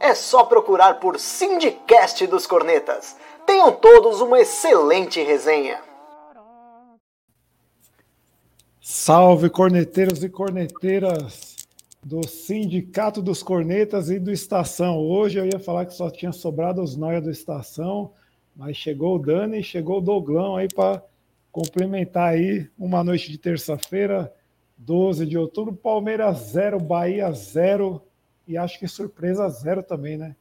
É só procurar por Sindicast dos Cornetas. Tenham todos uma excelente resenha. Salve corneteiros e corneteiras do Sindicato dos Cornetas e do Estação. Hoje eu ia falar que só tinha sobrado os noia do Estação, mas chegou o Dani chegou o Doglão aí para complementar aí uma noite de terça-feira, 12 de outubro, Palmeiras 0, Bahia 0 e acho que surpresa 0 também, né?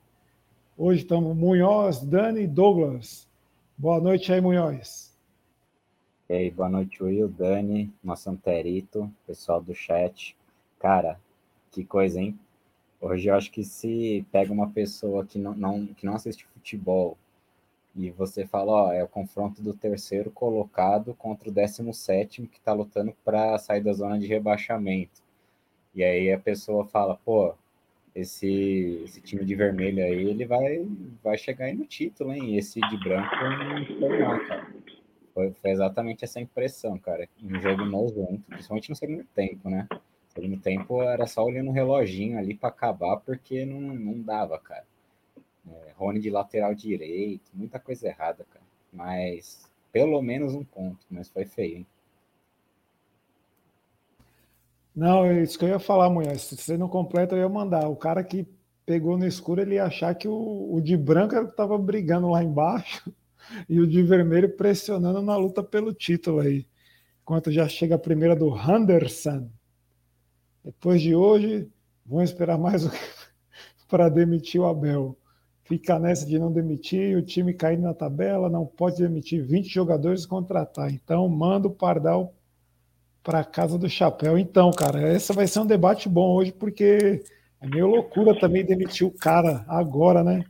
Hoje estamos Munhoz, Dani e Douglas. Boa noite aí, Munhoz. E aí, boa noite, Will, Dani, nosso Anterito, pessoal do chat. Cara, que coisa, hein? Hoje eu acho que se pega uma pessoa que não, não, que não assiste futebol e você fala, ó, é o confronto do terceiro colocado contra o décimo sétimo que está lutando para sair da zona de rebaixamento. E aí a pessoa fala, pô, esse, esse time de vermelho aí, ele vai, vai chegar aí no título, hein? Esse de branco não foi não, cara. Foi, foi exatamente essa impressão, cara. Um jogo nojento, principalmente no segundo tempo, né? No segundo tempo era só olhando o reloginho ali para acabar, porque não, não dava, cara. É, Rony de lateral direito, muita coisa errada, cara. Mas pelo menos um ponto, mas foi feio, hein? Não, é isso que eu ia falar, mulher. Se você não completa, eu ia mandar. O cara que pegou no escuro, ele ia achar que o, o de branco estava brigando lá embaixo e o de vermelho pressionando na luta pelo título aí. Enquanto já chega a primeira do Henderson. Depois de hoje, vamos esperar mais um para demitir o Abel. Fica nessa de não demitir, o time caindo na tabela, não pode demitir 20 jogadores e contratar. Então, manda o Pardal para casa do chapéu. Então, cara, esse vai ser um debate bom hoje, porque é meio loucura também demitir o cara agora, né?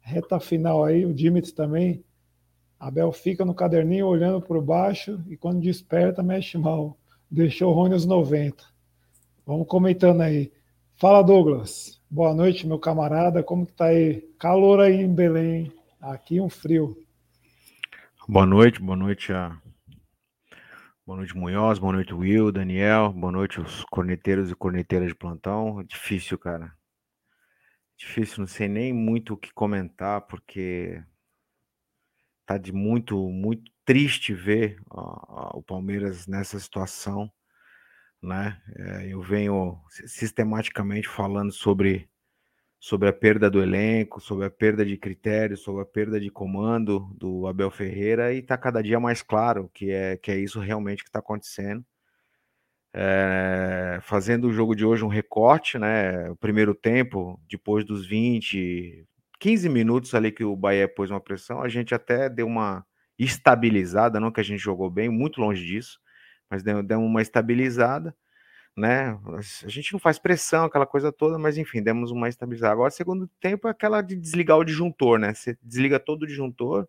Reta final aí, o Dimitri também. Abel fica no caderninho olhando por baixo e quando desperta, mexe mal. Deixou o Rony aos 90. Vamos comentando aí. Fala, Douglas. Boa noite, meu camarada. Como que tá aí? Calor aí em Belém. Aqui um frio. Boa noite, boa noite a Boa noite, Munhoz. Boa noite, Will, Daniel. Boa noite, os corneteiros e corneteiras de plantão. Difícil, cara. Difícil, não sei nem muito o que comentar, porque tá de muito, muito triste ver ó, o Palmeiras nessa situação, né? É, eu venho sistematicamente falando sobre sobre a perda do elenco, sobre a perda de critérios, sobre a perda de comando do Abel Ferreira e está cada dia mais claro que é, que é isso realmente que está acontecendo. É, fazendo o jogo de hoje um recorte, né? O primeiro tempo, depois dos 20, 15 minutos ali que o Bahia pôs uma pressão, a gente até deu uma estabilizada, não que a gente jogou bem, muito longe disso, mas deu, deu uma estabilizada né? A gente não faz pressão, aquela coisa toda, mas enfim, demos uma estabilizada. Agora, segundo tempo é aquela de desligar o disjuntor, né? Você desliga todo o disjuntor,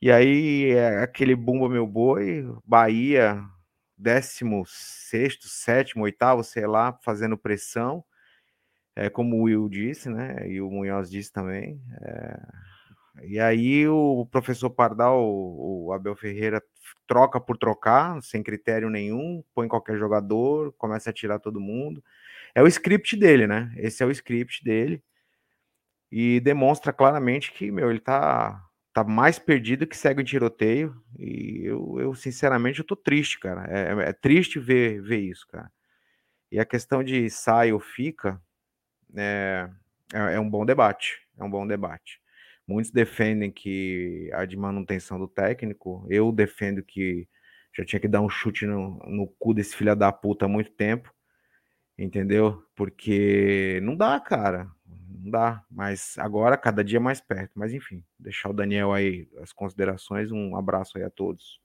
e aí é aquele bumba meu boi, Bahia, 16, sétimo, oitavo, sei lá, fazendo pressão, é, como o Will disse, né? E o Munhoz disse também. É, e aí o professor Pardal, o Abel Ferreira, troca por trocar, sem critério nenhum, põe qualquer jogador, começa a tirar todo mundo. É o script dele, né? Esse é o script dele. E demonstra claramente que, meu, ele tá, tá mais perdido que segue em tiroteio. E eu, eu sinceramente, eu tô triste, cara. É, é triste ver, ver isso, cara. E a questão de sai ou fica é, é, é um bom debate. É um bom debate. Muitos defendem que a de manutenção do técnico. Eu defendo que já tinha que dar um chute no, no cu desse filho da puta há muito tempo. Entendeu? Porque não dá, cara. Não dá. Mas agora, cada dia mais perto. Mas enfim, deixar o Daniel aí as considerações. Um abraço aí a todos.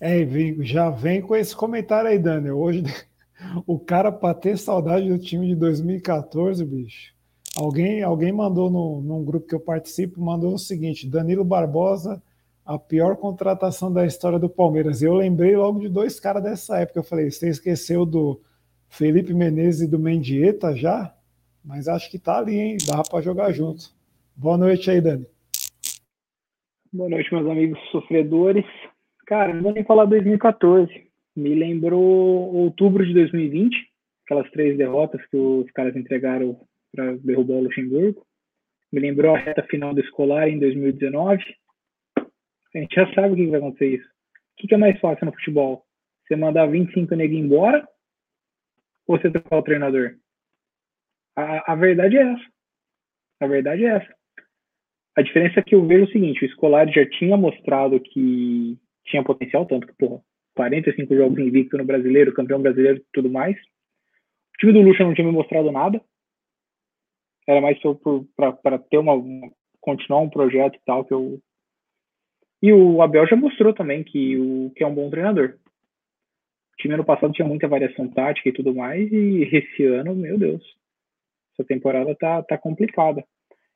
É, já vem com esse comentário aí, Daniel. Hoje, o cara, para ter saudade do time de 2014, bicho, Alguém, alguém mandou no, num grupo que eu participo, mandou o seguinte: Danilo Barbosa, a pior contratação da história do Palmeiras. Eu lembrei logo de dois caras dessa época. Eu falei, você esqueceu do Felipe Menezes e do Mendieta já? Mas acho que tá ali, hein? Dá para jogar junto. Boa noite aí, Dani. Boa noite, meus amigos sofredores. Cara, não vou nem falar 2014. Me lembrou outubro de 2020, aquelas três derrotas que os caras entregaram para derrubar o Luxemburgo. Me lembrou a reta final do escolar em 2019. A gente já sabe o que vai acontecer isso. O que é mais fácil no futebol? Você mandar 25 negros embora ou você trocar o treinador? A, a verdade é essa. A verdade é essa. A diferença é que eu vejo o seguinte: o escolar já tinha mostrado que tinha potencial, tanto que, porra, 45 jogos invicto no brasileiro, campeão brasileiro e tudo mais. O time do Lucha não tinha mostrado nada era mais para ter uma, continuar um projeto e tal que eu e o Abel já mostrou também que o que é um bom treinador. O time ano passado tinha muita variação tática e tudo mais e esse ano, meu Deus, essa temporada tá tá complicada.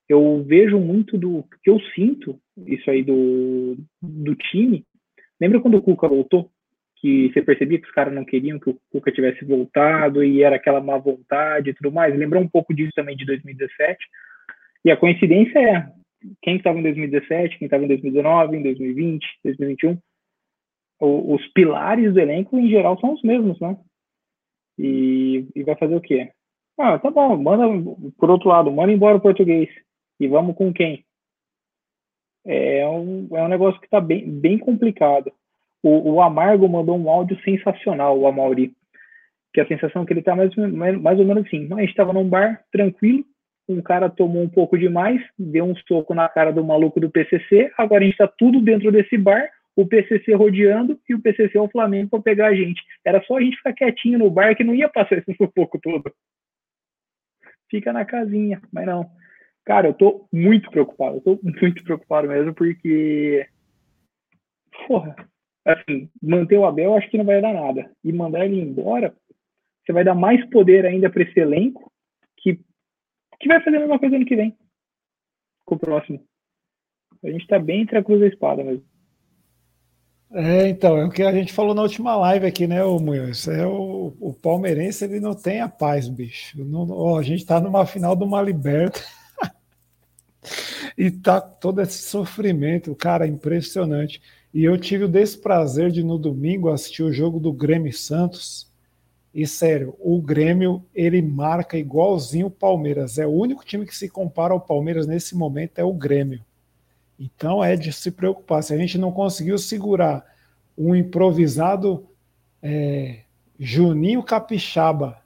Eu vejo muito do que eu sinto isso aí do do time. Lembra quando o Cuca voltou? Que você percebia que os caras não queriam que o Cuca tivesse voltado e era aquela má vontade e tudo mais. Lembrou um pouco disso também de 2017. E a coincidência é quem estava em 2017, quem estava em 2019, em 2020, 2021. O, os pilares do elenco, em geral, são os mesmos, né? E, e vai fazer o quê? Ah, tá bom, manda, por outro lado, manda embora o português. E vamos com quem? É um, é um negócio que está bem, bem complicado. O, o, Amargo mandou um áudio sensacional, o Amauri. Que a sensação que ele tá mais, mais, mais ou menos assim. A gente estava num bar, tranquilo, um cara tomou um pouco demais, deu um soco na cara do maluco do PCC, agora a gente está tudo dentro desse bar, o PCC rodeando e o PCC é o Flamengo para pegar a gente. Era só a gente ficar quietinho no bar que não ia passar esse sufoco todo. Fica na casinha, mas não. Cara, eu tô muito preocupado, eu tô muito preocupado mesmo, porque. Porra, assim, manter o Abel acho que não vai dar nada. E mandar ele embora, você vai dar mais poder ainda para esse elenco que, que vai fazer a mesma coisa ano que vem. Com o próximo. A gente está bem entre a cruz e a espada mesmo. É, então, é o que a gente falou na última live aqui, né, o Munhoz? É o, o palmeirense, ele não tem a paz, bicho. Não, ó, a gente está numa final de uma liberta. e tá todo esse sofrimento, cara, impressionante. E eu tive o desprazer de no domingo assistir o jogo do Grêmio Santos. E sério, o Grêmio ele marca igualzinho o Palmeiras. É o único time que se compara ao Palmeiras nesse momento é o Grêmio. Então é de se preocupar. Se a gente não conseguiu segurar um improvisado é, Juninho Capixaba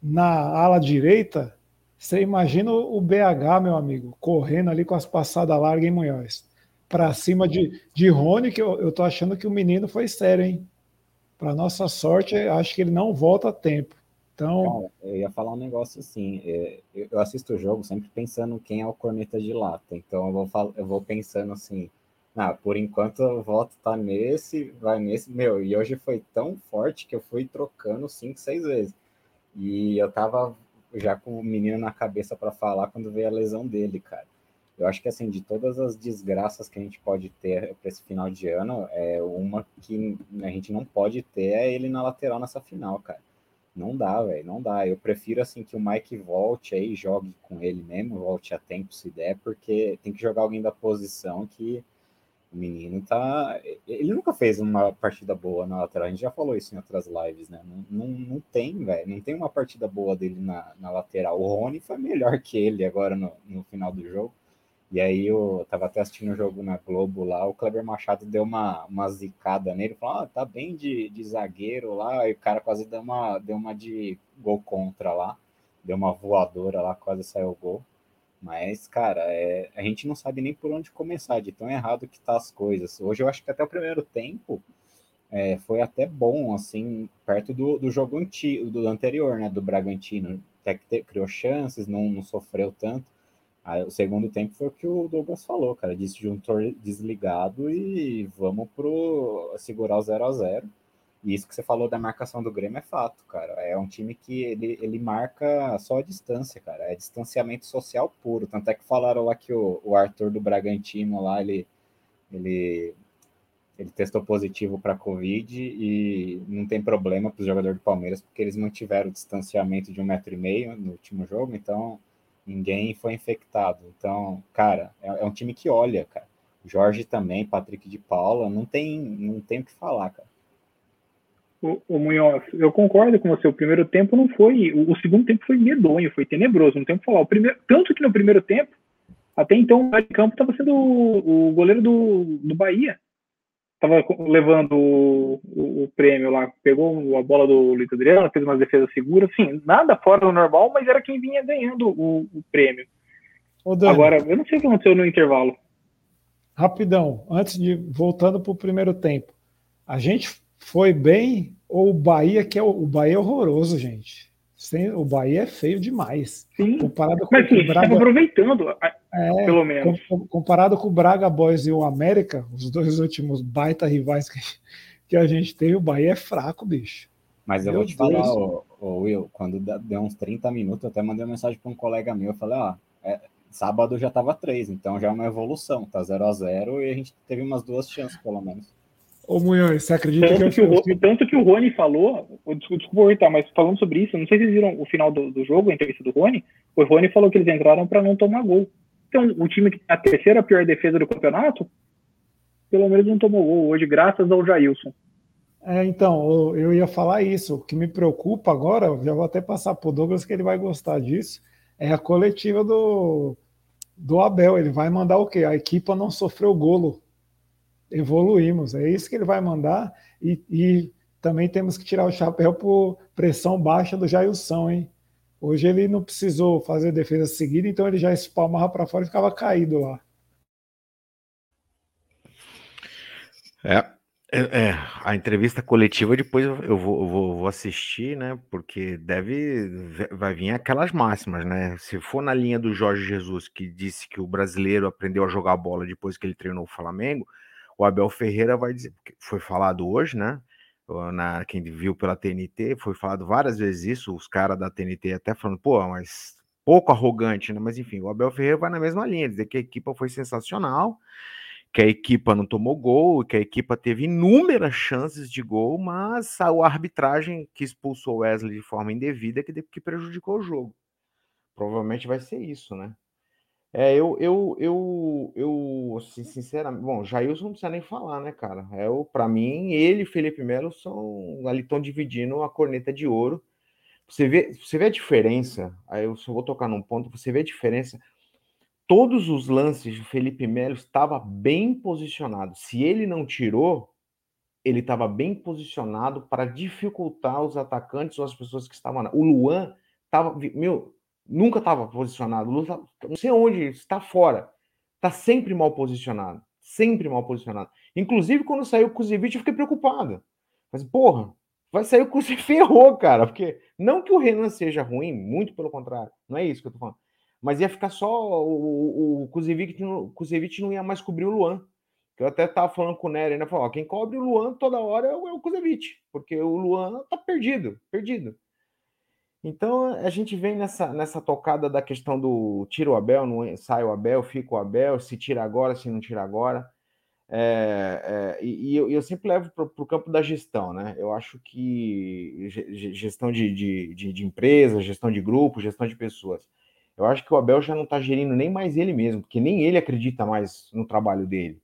na ala direita, você imagina o BH, meu amigo, correndo ali com as passadas largas em Munhoz para cima de, de Rony, que eu, eu tô achando que o menino foi sério, hein? Para nossa sorte, acho que ele não volta a tempo. Então. Cara, eu ia falar um negócio assim. É, eu assisto o jogo sempre pensando quem é o corneta de lata. Então eu vou, eu vou pensando assim. Ah, por enquanto o voto tá nesse, vai nesse. Meu, e hoje foi tão forte que eu fui trocando cinco, seis vezes. E eu tava já com o menino na cabeça para falar quando veio a lesão dele, cara. Eu acho que, assim, de todas as desgraças que a gente pode ter para esse final de ano, é uma que a gente não pode ter é ele na lateral nessa final, cara. Não dá, velho, não dá. Eu prefiro, assim, que o Mike volte aí, jogue com ele mesmo, volte a tempo se der, porque tem que jogar alguém da posição que o menino tá. Ele nunca fez uma partida boa na lateral, a gente já falou isso em outras lives, né? Não, não, não tem, velho, não tem uma partida boa dele na, na lateral. O Rony foi melhor que ele agora no, no final do jogo. E aí eu tava até assistindo o um jogo na Globo lá, o Kleber Machado deu uma, uma zicada nele, falou, ah, tá bem de, de zagueiro lá, e o cara quase deu uma, deu uma de gol contra lá, deu uma voadora lá, quase saiu o gol. Mas, cara, é, a gente não sabe nem por onde começar, de tão errado que tá as coisas. Hoje eu acho que até o primeiro tempo é, foi até bom, assim, perto do, do jogo antigo, do anterior, né, do Bragantino. Até que criou chances, não, não sofreu tanto Aí, o segundo tempo foi o que o Douglas falou, cara, disjuntor desligado e vamos pro segurar o 0 a 0 E isso que você falou da marcação do Grêmio é fato, cara. É um time que ele, ele marca só a distância, cara. É distanciamento social puro. Tanto é que falaram lá que o, o Arthur do Bragantino lá, ele, ele, ele testou positivo para Covid e não tem problema para os jogadores do Palmeiras, porque eles mantiveram o distanciamento de um metro e meio no último jogo, então ninguém foi infectado. Então, cara, é, é um time que olha, cara. Jorge também, Patrick de Paula, não tem, não tem o que falar, cara. O, o Munhoz, eu concordo com você. O primeiro tempo não foi. O, o, segundo tempo foi medonho, foi tenebroso. Não tem o que falar. O primeiro, tanto que no primeiro tempo, até então, o de campo estava sendo o, o, goleiro do, do Bahia. Estava levando o, o, prêmio lá. Pegou a bola do Luiz Adriano, fez umas defesas seguras. Sim, nada fora do normal, mas era quem vinha ganhando o, prêmio. Agora, eu não sei o que aconteceu no intervalo. Rapidão, antes de voltando para o primeiro tempo. A gente foi bem ou o Bahia, que é o, o Bahia é horroroso, gente. O Bahia é feio demais. Sim, comparado com mas sim, o Braga, aproveitando, é, pelo menos. comparado com o Braga Boys e o América, os dois últimos baita rivais que, que a gente teve, o Bahia é fraco, bicho. Mas eu meu vou te Deus. falar, ô, ô, Will, quando deu uns 30 minutos, eu até mandei uma mensagem para um colega meu, eu falei, ó, é, sábado já tava 3, então já é uma evolução, tá 0 a 0 e a gente teve umas duas chances, pelo menos. Ô Munhoz, você acredita tanto que, que o, Tanto que o Rony falou, desculpa tá, mas falando sobre isso, não sei se vocês viram o final do, do jogo, a entrevista do Rony, o Rony falou que eles entraram para não tomar gol. Então, o time que tem a terceira pior defesa do campeonato, pelo menos não tomou gol hoje, graças ao Jailson. É, então, eu ia falar isso. O que me preocupa agora, já vou até passar para o Douglas que ele vai gostar disso, é a coletiva do, do Abel. Ele vai mandar o quê? A equipa não sofreu golo evoluímos. É isso que ele vai mandar. E, e também temos que tirar o chapéu por pressão baixa do Jailson, hein? Hoje ele não precisou fazer defesa seguida, então ele já espalmava para fora e ficava caído lá. É, é, é, a entrevista coletiva depois eu vou, eu vou, vou, assistir, né? Porque deve vai vir aquelas máximas, né? Se for na linha do Jorge Jesus que disse que o brasileiro aprendeu a jogar bola depois que ele treinou o Flamengo, o Abel Ferreira vai dizer, foi falado hoje, né? Na, quem viu pela TNT, foi falado várias vezes isso, os caras da TNT até falando, pô, mas pouco arrogante, né? Mas enfim, o Abel Ferreira vai na mesma linha, dizer que a equipa foi sensacional, que a equipa não tomou gol, que a equipa teve inúmeras chances de gol, mas a arbitragem que expulsou o Wesley de forma indevida que, que prejudicou o jogo. Provavelmente vai ser isso, né? É, eu, eu, eu, eu, assim, sinceramente, bom, Jailson não precisa nem falar, né, cara? É o, para mim, ele e Felipe Melo são ali estão dividindo a corneta de ouro. Você vê, você vê a diferença. Aí eu só vou tocar num ponto. Você vê a diferença. Todos os lances do Felipe Melo estava bem posicionado. Se ele não tirou, ele estava bem posicionado para dificultar os atacantes ou as pessoas que estavam lá. O Luan estava, meu, nunca estava posicionado. Não sei onde, está fora. Está sempre mal posicionado. Sempre mal posicionado. Inclusive, quando saiu o Kuzevic, eu fiquei preocupado. Mas, porra, vai sair o Kuzevic, ferrou, cara. Porque não que o Renan seja ruim, muito pelo contrário. Não é isso que eu tô falando. Mas ia ficar só o, o, o Kuzevic, o Kuzevic não ia mais cobrir o Luan. Eu até tava falando com o Nery, né? Falou, quem cobre o Luan toda hora é o, é o Kuzevic, porque o Luan tá perdido, perdido. Então a gente vem nessa, nessa tocada da questão do tira o Abel, não sai o Abel, fica o Abel, se tira agora, se não tira agora. É, é, e, e eu, sempre levo para o campo da gestão, né? Eu acho que gestão de, de, de, de empresa, gestão de grupo, gestão de pessoas. Eu acho que o Abel já não está gerindo nem mais ele mesmo, porque nem ele acredita mais no trabalho dele,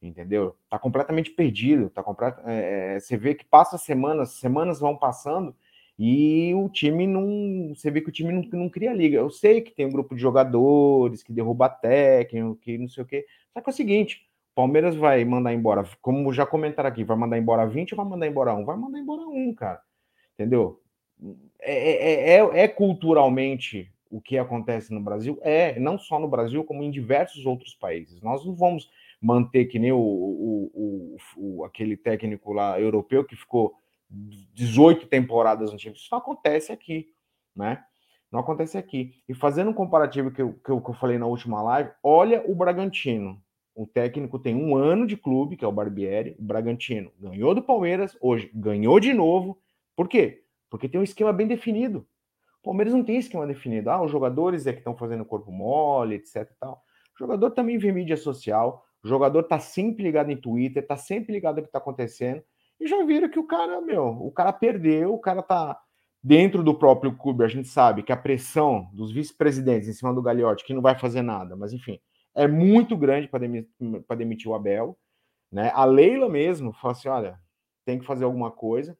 entendeu? Está completamente perdido, tá complet... É, é, você vê que passa semanas, semanas vão passando e o time não. Você vê que o time não, não cria liga. Eu sei que tem um grupo de jogadores que derruba técnico, que não sei o quê. Só que é o seguinte: o Palmeiras vai mandar embora, como já comentaram aqui, vai mandar embora 20 ou vai mandar embora um? Vai mandar embora um, cara. Entendeu? É, é, é, é culturalmente o que acontece no Brasil? É, não só no Brasil, como em diversos outros países. Nós não vamos manter que nem o, o, o, o aquele técnico lá europeu que ficou 18 temporadas no time. Isso não acontece aqui, né? Não acontece aqui. E fazendo um comparativo que eu, que eu, que eu falei na última live, olha o Bragantino. O técnico tem um ano de clube, que é o Barbieri. O Bragantino ganhou do Palmeiras, hoje ganhou de novo. Por quê? Porque tem um esquema bem definido. O Palmeiras não tem esquema definido. Ah, os jogadores é que estão fazendo corpo mole, etc. Tal. O jogador também vê mídia social. O jogador está sempre ligado em Twitter, está sempre ligado no que está acontecendo. E já viram que o cara, meu, o cara perdeu, o cara tá dentro do próprio clube. A gente sabe que a pressão dos vice-presidentes em cima do Gagliotti, que não vai fazer nada, mas enfim, é muito grande para demitir, demitir o Abel. Né? A Leila mesmo falou assim: olha, tem que fazer alguma coisa.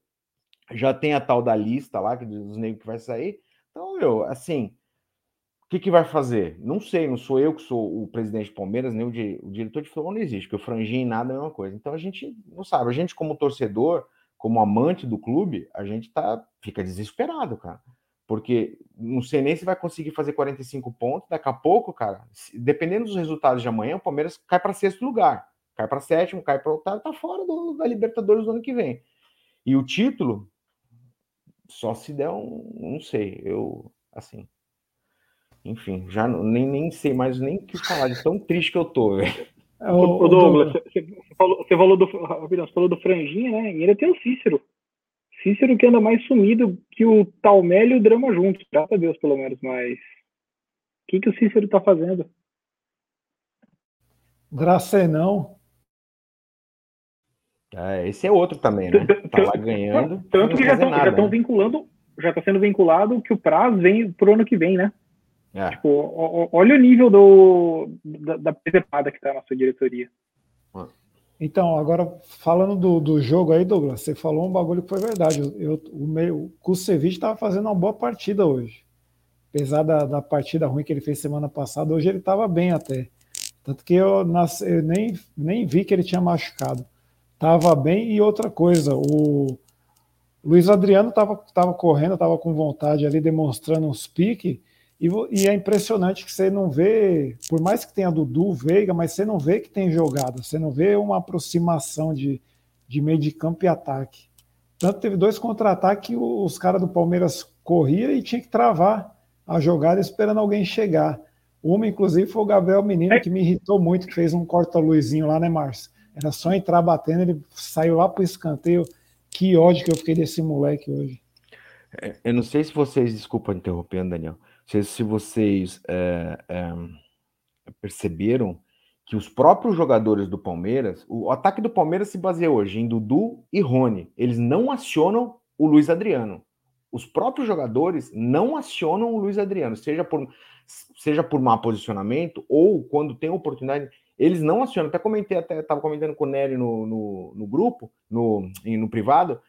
Já tem a tal da lista lá, que dos negros que vai sair. Então, eu, assim, que, que vai fazer? Não sei, não sou eu que sou o presidente de Palmeiras, nem o, di, o diretor de futebol não existe, porque o franjinho nada é a mesma coisa. Então a gente não sabe. A gente, como torcedor, como amante do clube, a gente tá, fica desesperado, cara porque não sei nem se vai conseguir fazer 45 pontos. Daqui a pouco, cara, dependendo dos resultados de amanhã, o Palmeiras cai para sexto lugar, cai para sétimo, cai para oitavo, tá fora do, da Libertadores do ano que vem. E o título, só se der um, não sei, eu, assim, enfim, já nem, nem sei mais nem o que falar de tão triste que eu tô, velho. Ô, Douglas, você falou, você falou do, você falou do Franjinha, né? E ainda tem o Cícero. Cícero que anda mais sumido que o Talmelli e o Drama juntos, graças a Deus, pelo menos, mas o que, que o Cícero tá fazendo? Dracenão. É, esse é outro também, né? Tá lá ganhando. Tanto que já estão vinculando, já está sendo vinculado que o prazo vem pro ano que vem, né? É. Tipo, olha o nível do, da, da presepada que tá a nossa diretoria. Então, agora falando do, do jogo aí, Douglas, você falou um bagulho que foi verdade. Eu, o, meio, o Kusevich estava fazendo uma boa partida hoje. Apesar da, da partida ruim que ele fez semana passada, hoje ele estava bem até. Tanto que eu, nas, eu, nem, nem vi que ele tinha machucado. Tava bem e outra coisa, o Luiz Adriano estava tava correndo, estava com vontade ali, demonstrando uns piques e, e, é impressionante que você não vê, por mais que tenha Dudu, Veiga, mas você não vê que tem jogada, você não vê uma aproximação de, de meio de campo e ataque. Tanto teve dois contra-ataques, os caras do Palmeiras corriam e tinha que travar a jogada esperando alguém chegar. Uma, inclusive, foi o Gabriel Menino, que me irritou muito, que fez um corta-luzinho lá, né, Márcio? Era só entrar batendo, ele saiu lá pro escanteio. Que ódio que eu fiquei desse moleque hoje. É, eu não sei se vocês, desculpa interrompendo, Daniel, sei se vocês é, é, perceberam que os próprios jogadores do Palmeiras, o ataque do Palmeiras se baseia hoje em Dudu e Rony. Eles não acionam o Luiz Adriano. Os próprios jogadores não acionam o Luiz Adriano, seja por, seja por má posicionamento ou quando tem oportunidade, eles não acionam. Até comentei, até estava comentando com o Nery no, no, no grupo, no, no privado.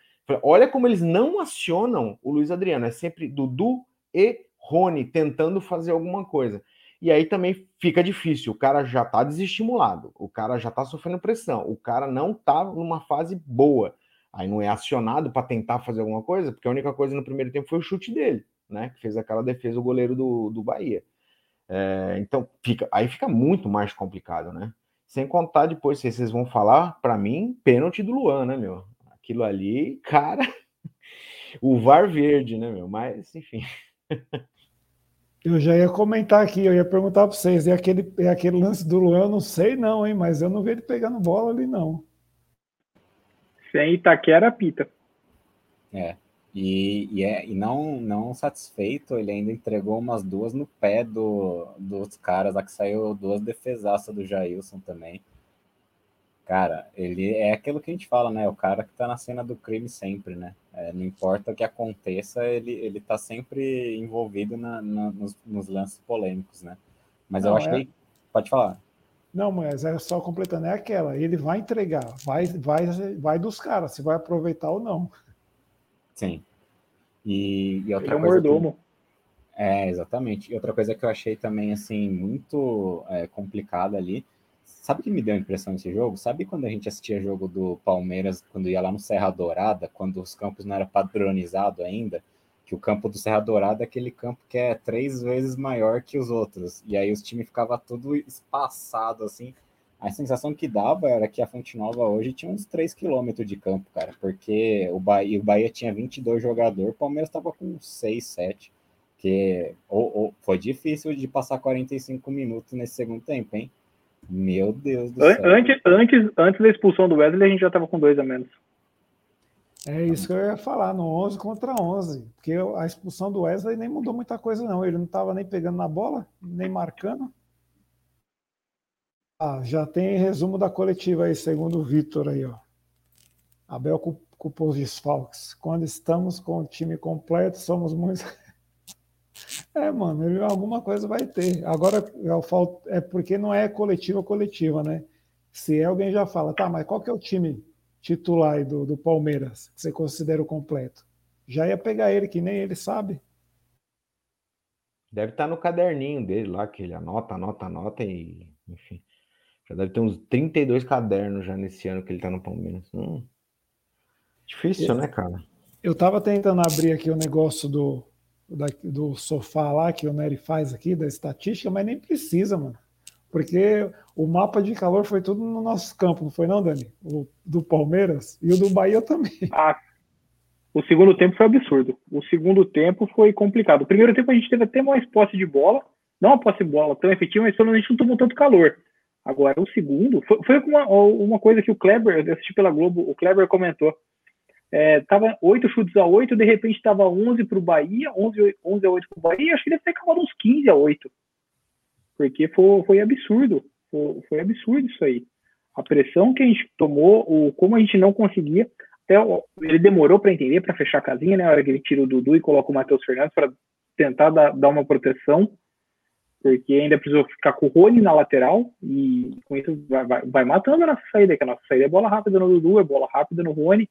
Olha como eles não acionam o Luiz Adriano. É sempre Dudu e Rony tentando fazer alguma coisa. E aí também fica difícil, o cara já tá desestimulado, o cara já tá sofrendo pressão, o cara não tá numa fase boa. Aí não é acionado para tentar fazer alguma coisa, porque a única coisa no primeiro tempo foi o chute dele, né? Que fez aquela defesa o goleiro do, do Bahia. É, então fica, aí fica muito mais complicado, né? Sem contar depois, se vocês vão falar, para mim, pênalti do Luan, né, meu? Aquilo ali, cara, o VAR verde, né, meu? Mas, enfim. Eu já ia comentar aqui, eu ia perguntar para vocês, e aquele, e aquele lance do Luan, eu não sei não, hein, mas eu não vi ele pegando bola ali não. Sem Itaquera pita. É. E, e, é, e não, não satisfeito, ele ainda entregou umas duas no pé do, dos caras, lá que saiu duas defesaças do Jailson também. Cara, ele é aquilo que a gente fala, né? O cara que tá na cena do crime sempre, né? É, não importa o que aconteça, ele, ele tá sempre envolvido na, na nos, nos, lances polêmicos, né? Mas não, eu achei. É... Pode falar. Não, mas é só completando, é aquela. Ele vai entregar, vai, vai, vai dos caras, se vai aproveitar ou não. Sim. E, e outra ele é um mordomo. Que... É, exatamente. E outra coisa que eu achei também, assim, muito é, complicada ali Sabe o que me deu impressão nesse jogo? Sabe quando a gente assistia jogo do Palmeiras, quando ia lá no Serra Dourada, quando os campos não eram padronizados ainda? Que o campo do Serra Dourada é aquele campo que é três vezes maior que os outros. E aí os times ficava tudo espaçado, assim. A sensação que dava era que a Fonte Nova hoje tinha uns 3 quilômetros de campo, cara. Porque o Bahia, o Bahia tinha 22 jogadores, o Palmeiras estava com 6, 7. Que ou, ou, foi difícil de passar 45 minutos nesse segundo tempo, hein? Meu Deus do céu. Antes, antes, antes da expulsão do Wesley, a gente já tava com dois a menos. É isso que eu ia falar, no 11 contra 11. Porque a expulsão do Wesley nem mudou muita coisa, não. Ele não estava nem pegando na bola, nem marcando. Ah, já tem resumo da coletiva aí, segundo o Vitor aí, ó. Abel culpou os desfalques. Quando estamos com o time completo, somos muito. É, mano, alguma coisa vai ter. Agora, é porque não é coletiva coletiva, né? Se alguém já fala, tá, mas qual que é o time titular do, do Palmeiras, que você considera o completo? Já ia pegar ele, que nem ele sabe. Deve estar tá no caderninho dele lá, que ele anota, anota, anota e, enfim. Já deve ter uns 32 cadernos já nesse ano que ele tá no Palmeiras. Hum. Difícil, né, cara? Eu tava tentando abrir aqui o negócio do, do, sofá lá que o Nery faz aqui, da estatística, mas nem precisa, mano. Porque o mapa de calor foi tudo no nosso campo, não foi não, Dani? O do Palmeiras e o do Bahia também. Ah, o segundo tempo foi absurdo. O segundo tempo foi complicado. O primeiro tempo a gente teve até mais posse de bola, não a posse de bola tão efetiva, mas pelo menos não tomou tanto calor. Agora, o segundo, foi, foi uma, uma coisa que o Kleber, eu assisti pela Globo, o Kleber comentou. É, tava 8 chutes a 8, de repente tava 11 para o Bahia, 11, 11 a 8 para o Bahia, acho que deve ter acabado uns 15 a 8 porque foi, foi absurdo, foi, foi, absurdo isso aí. A pressão que a gente tomou, o, como a gente não conseguia, até ele demorou para entender, para fechar a casinha, né? A hora que ele tira o Dudu e coloca o Matheus Fernandes para tentar dar, dar uma proteção, porque ainda precisou ficar com o Rony na lateral e com isso vai, vai, vai matando a nossa saída, que a nossa saída é bola rápida no Dudu, é bola rápida no Rony.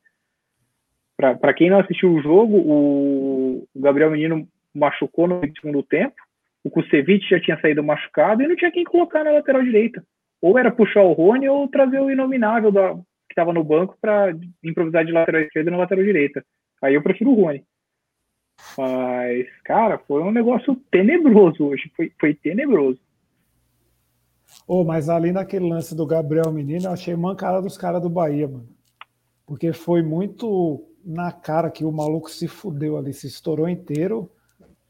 Para quem não assistiu o jogo, o, Gabriel Menino machucou no segundo tempo, o Kusevich já tinha saído machucado e não tinha quem colocar na lateral direita. Ou era puxar o Rony ou trazer o inominável da, que estava no banco para improvisar de lateral esquerda na lateral direita. Aí eu prefiro o Rony. Mas, cara, foi um negócio tenebroso hoje. Foi, foi tenebroso. Oh, mas ali naquele lance do Gabriel Menino, eu achei mancada dos caras do Bahia, mano. Porque foi muito na cara que o maluco se fudeu ali, se estourou inteiro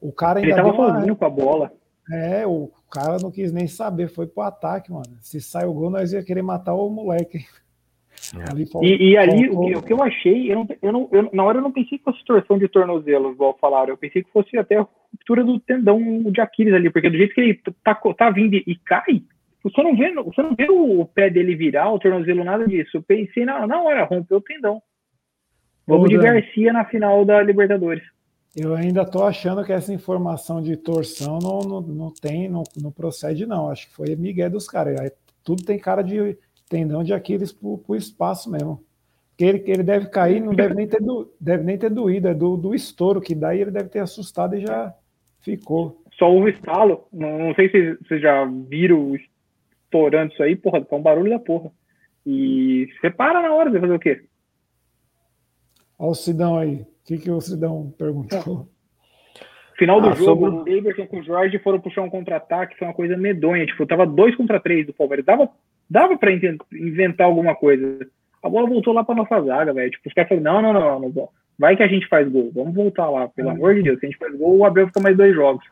o cara ainda Ele tava sozinho com a bola. É, o cara não quis nem saber, foi pro ataque, mano. Se sai o gol, nós ia querer matar o moleque. É. Ali, e, e, ali, o que, o que, eu achei, eu não, eu não, eu, na hora eu não pensei que fosse torção de tornozelo, igual falaram. Eu pensei que fosse até a ruptura do tendão de Aquiles ali, porque do jeito que ele tá, tá vindo e cai, você não vê, você não vê o pé dele virar, o tornozelo, nada disso. Eu pensei, na, na hora, rompeu o tendão. Vamos de. Garcia na final da Libertadores. Eu ainda estou achando que essa informação de torção não, não, não tem, não, não procede, não. Acho que foi Miguel dos caras. Tudo tem cara de tendão de Aquiles para o espaço mesmo. Porque ele, ele deve cair, não deve nem ter, do, deve nem ter doído, é do, do estouro, que daí ele deve ter assustado e já ficou. Só houve estalo. Não, não sei se vocês já viram estourando isso aí, porra, tá um barulho da porra. E você para na hora de fazer o quê? Olha o Sidão aí. O que, que o Cidão perguntou? Final do ah, jogo, sobre... o Davidson com o Jorge foram puxar um contra-ataque, foi uma coisa medonha. Tipo, tava dois contra três do Palmeiras. Dava, dava pra inventar alguma coisa. A bola voltou lá pra nossa zaga, velho. Tipo, os caras falaram: não, não, não, não, não, vai que a gente faz gol. Vamos voltar lá, pelo ah. amor de Deus. Se a gente faz gol, o Abel fica mais dois jogos.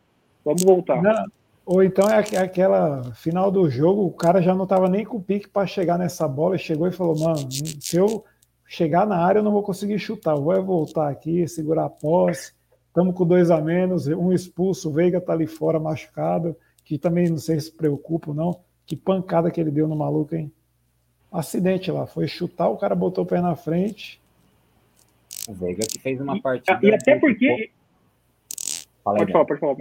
Vamos voltar. Não. Ou então é aquela final do jogo, o cara já não tava nem com o pique para chegar nessa bola e chegou e falou: mano, se eu chegar na área eu não vou conseguir chutar, vou é voltar aqui, segurar a posse. Estamos com dois a menos, um expulso, o Veiga tá ali fora machucado, que também não sei se preocupa ou não. Que pancada que ele deu no maluco, hein? Acidente lá, foi chutar, o cara botou o pé na frente. O Veiga que fez uma partida. E, e até porque. Pode falar, pode falar.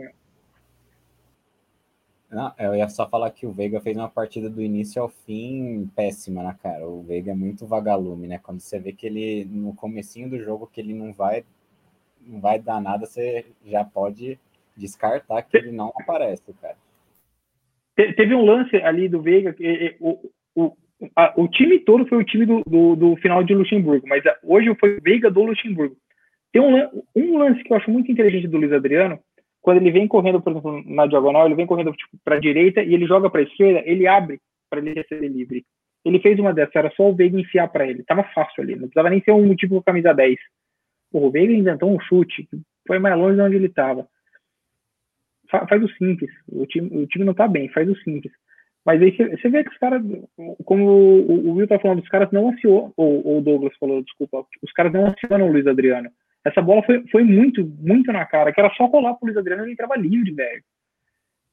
Não, eu ia só falar que o Veiga fez uma partida do início ao fim péssima, né, cara? O Veiga é muito vagalume, né? Quando você vê que ele, no comecinho do jogo, que ele não vai, não vai dar nada, você já pode descartar que ele não aparece, cara. Teve um lance ali do Veiga, o, o, a, o time todo foi o time do, do, do, final de Luxemburgo, mas hoje foi o Veiga do Luxemburgo. Tem um, um lance que eu acho muito inteligente do Luiz Adriano, quando ele vem correndo, por exemplo, na diagonal, ele vem correndo tipo, para a direita e ele joga para a esquerda, ele abre para ele receber livre. Ele fez uma dessas, era só o Veiga enfiar para ele. Tava fácil ali, não precisava nem ser um tipo camisa 10. Porra, o Veiga inventou um chute, foi mais longe de onde ele estava. Fa faz o simples. O time, o time não tá bem, faz o simples. Mas aí você vê que os caras, como o, Will tá falando, os caras não acionam, ou o Douglas falou, desculpa, os caras não acionam o Luiz Adriano. Essa bola foi, foi muito, muito na cara, que era só colar pro Luiz Adriano e ele entrava livre, velho.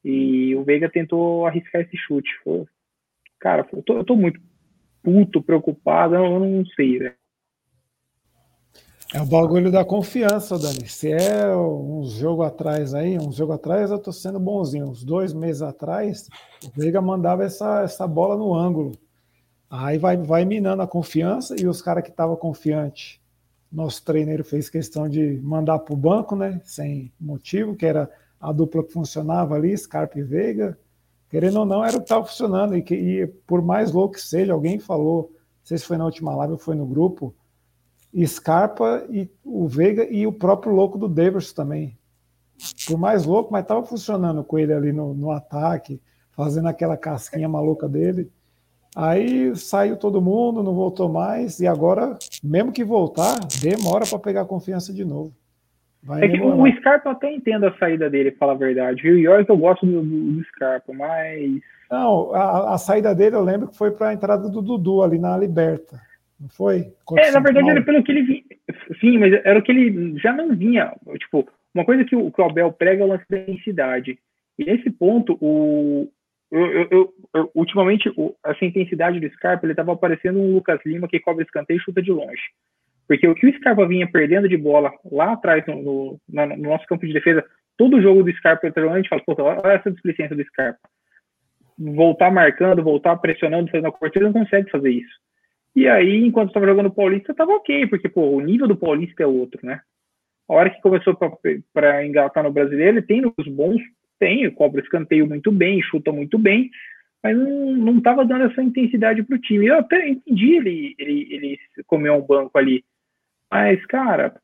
E o Veiga tentou arriscar esse chute. Foi, cara, eu tô, eu tô muito puto, preocupado, eu não sei, velho. É o bagulho da confiança, Dani. Se é uns jogo atrás aí, uns jogo atrás eu tô sendo bonzinho. Uns dois meses atrás, o Veiga mandava essa, essa bola no ângulo. Aí vai, vai minando a confiança e os caras que estavam confiantes, nosso treino fez questão de mandar para o banco, né? Sem motivo, que era a dupla que funcionava ali, Scarpa e Veiga. Querendo ou não, era o que estava funcionando. E, que, e por mais louco que seja, alguém falou, não sei se foi na última live ou foi no grupo, Scarpa e o Veiga e o próprio louco do Davis também. Por mais louco, mas estava funcionando com ele ali no, no ataque, fazendo aquela casquinha maluca dele. Aí saiu todo mundo, não voltou mais, e agora, mesmo que voltar, demora para pegar confiança de novo. Vai é que o Scarpa eu até entendo a saída dele, falar a verdade. O York eu gosto do, do, do Scarpa, mas. Não, a, a, saída dele eu lembro que foi para a entrada do Dudu ali na Liberta. Não foi? é, na verdade era pelo que ele vinha. Sim, mas era o que ele já não vinha. Tipo, uma coisa que o, que o Abel prega é o lance da intensidade. E nesse ponto, o, eu, eu, eu, ultimamente, essa intensidade do Scarpa, ele estava aparecendo um Lucas Lima que cobre escanteio e chuta de longe. Porque o que o Scarpa vinha perdendo de bola lá atrás, no, no, no nosso campo de defesa, todo jogo do Scarpa, a gente fala, pô, olha essa displicência do Scarpa. Voltar marcando, voltar pressionando, fazendo a corte, ele não consegue fazer isso. E aí, enquanto estava jogando o Paulista, estava ok, porque pô, o nível do Paulista é outro, né? A hora que começou para engatar no brasileiro, ele tem os bons, tem, cobra escanteio muito bem, chuta muito bem, mas não estava dando essa intensidade para o time. Eu até entendi ele, ele, ele comer um banco ali, mas, cara,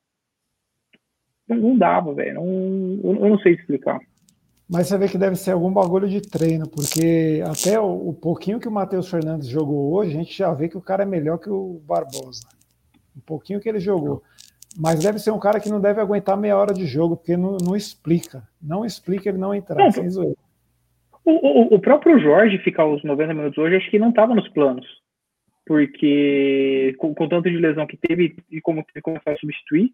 não, não dava, velho. Eu não sei explicar. Mas você vê que deve ser algum bagulho de treino, porque até o, o pouquinho que o Matheus Fernandes jogou hoje, a gente já vê que o cara é melhor que o Barbosa. Um pouquinho que ele jogou. Mas deve ser um cara que não deve aguentar meia hora de jogo, porque não, não explica. Não explica ele não entrar, não. O, o, o, próprio Jorge ficar os 90 minutos hoje, acho que não estava nos planos. Porque com, com, tanto de lesão que teve e como teve que começar a substituir,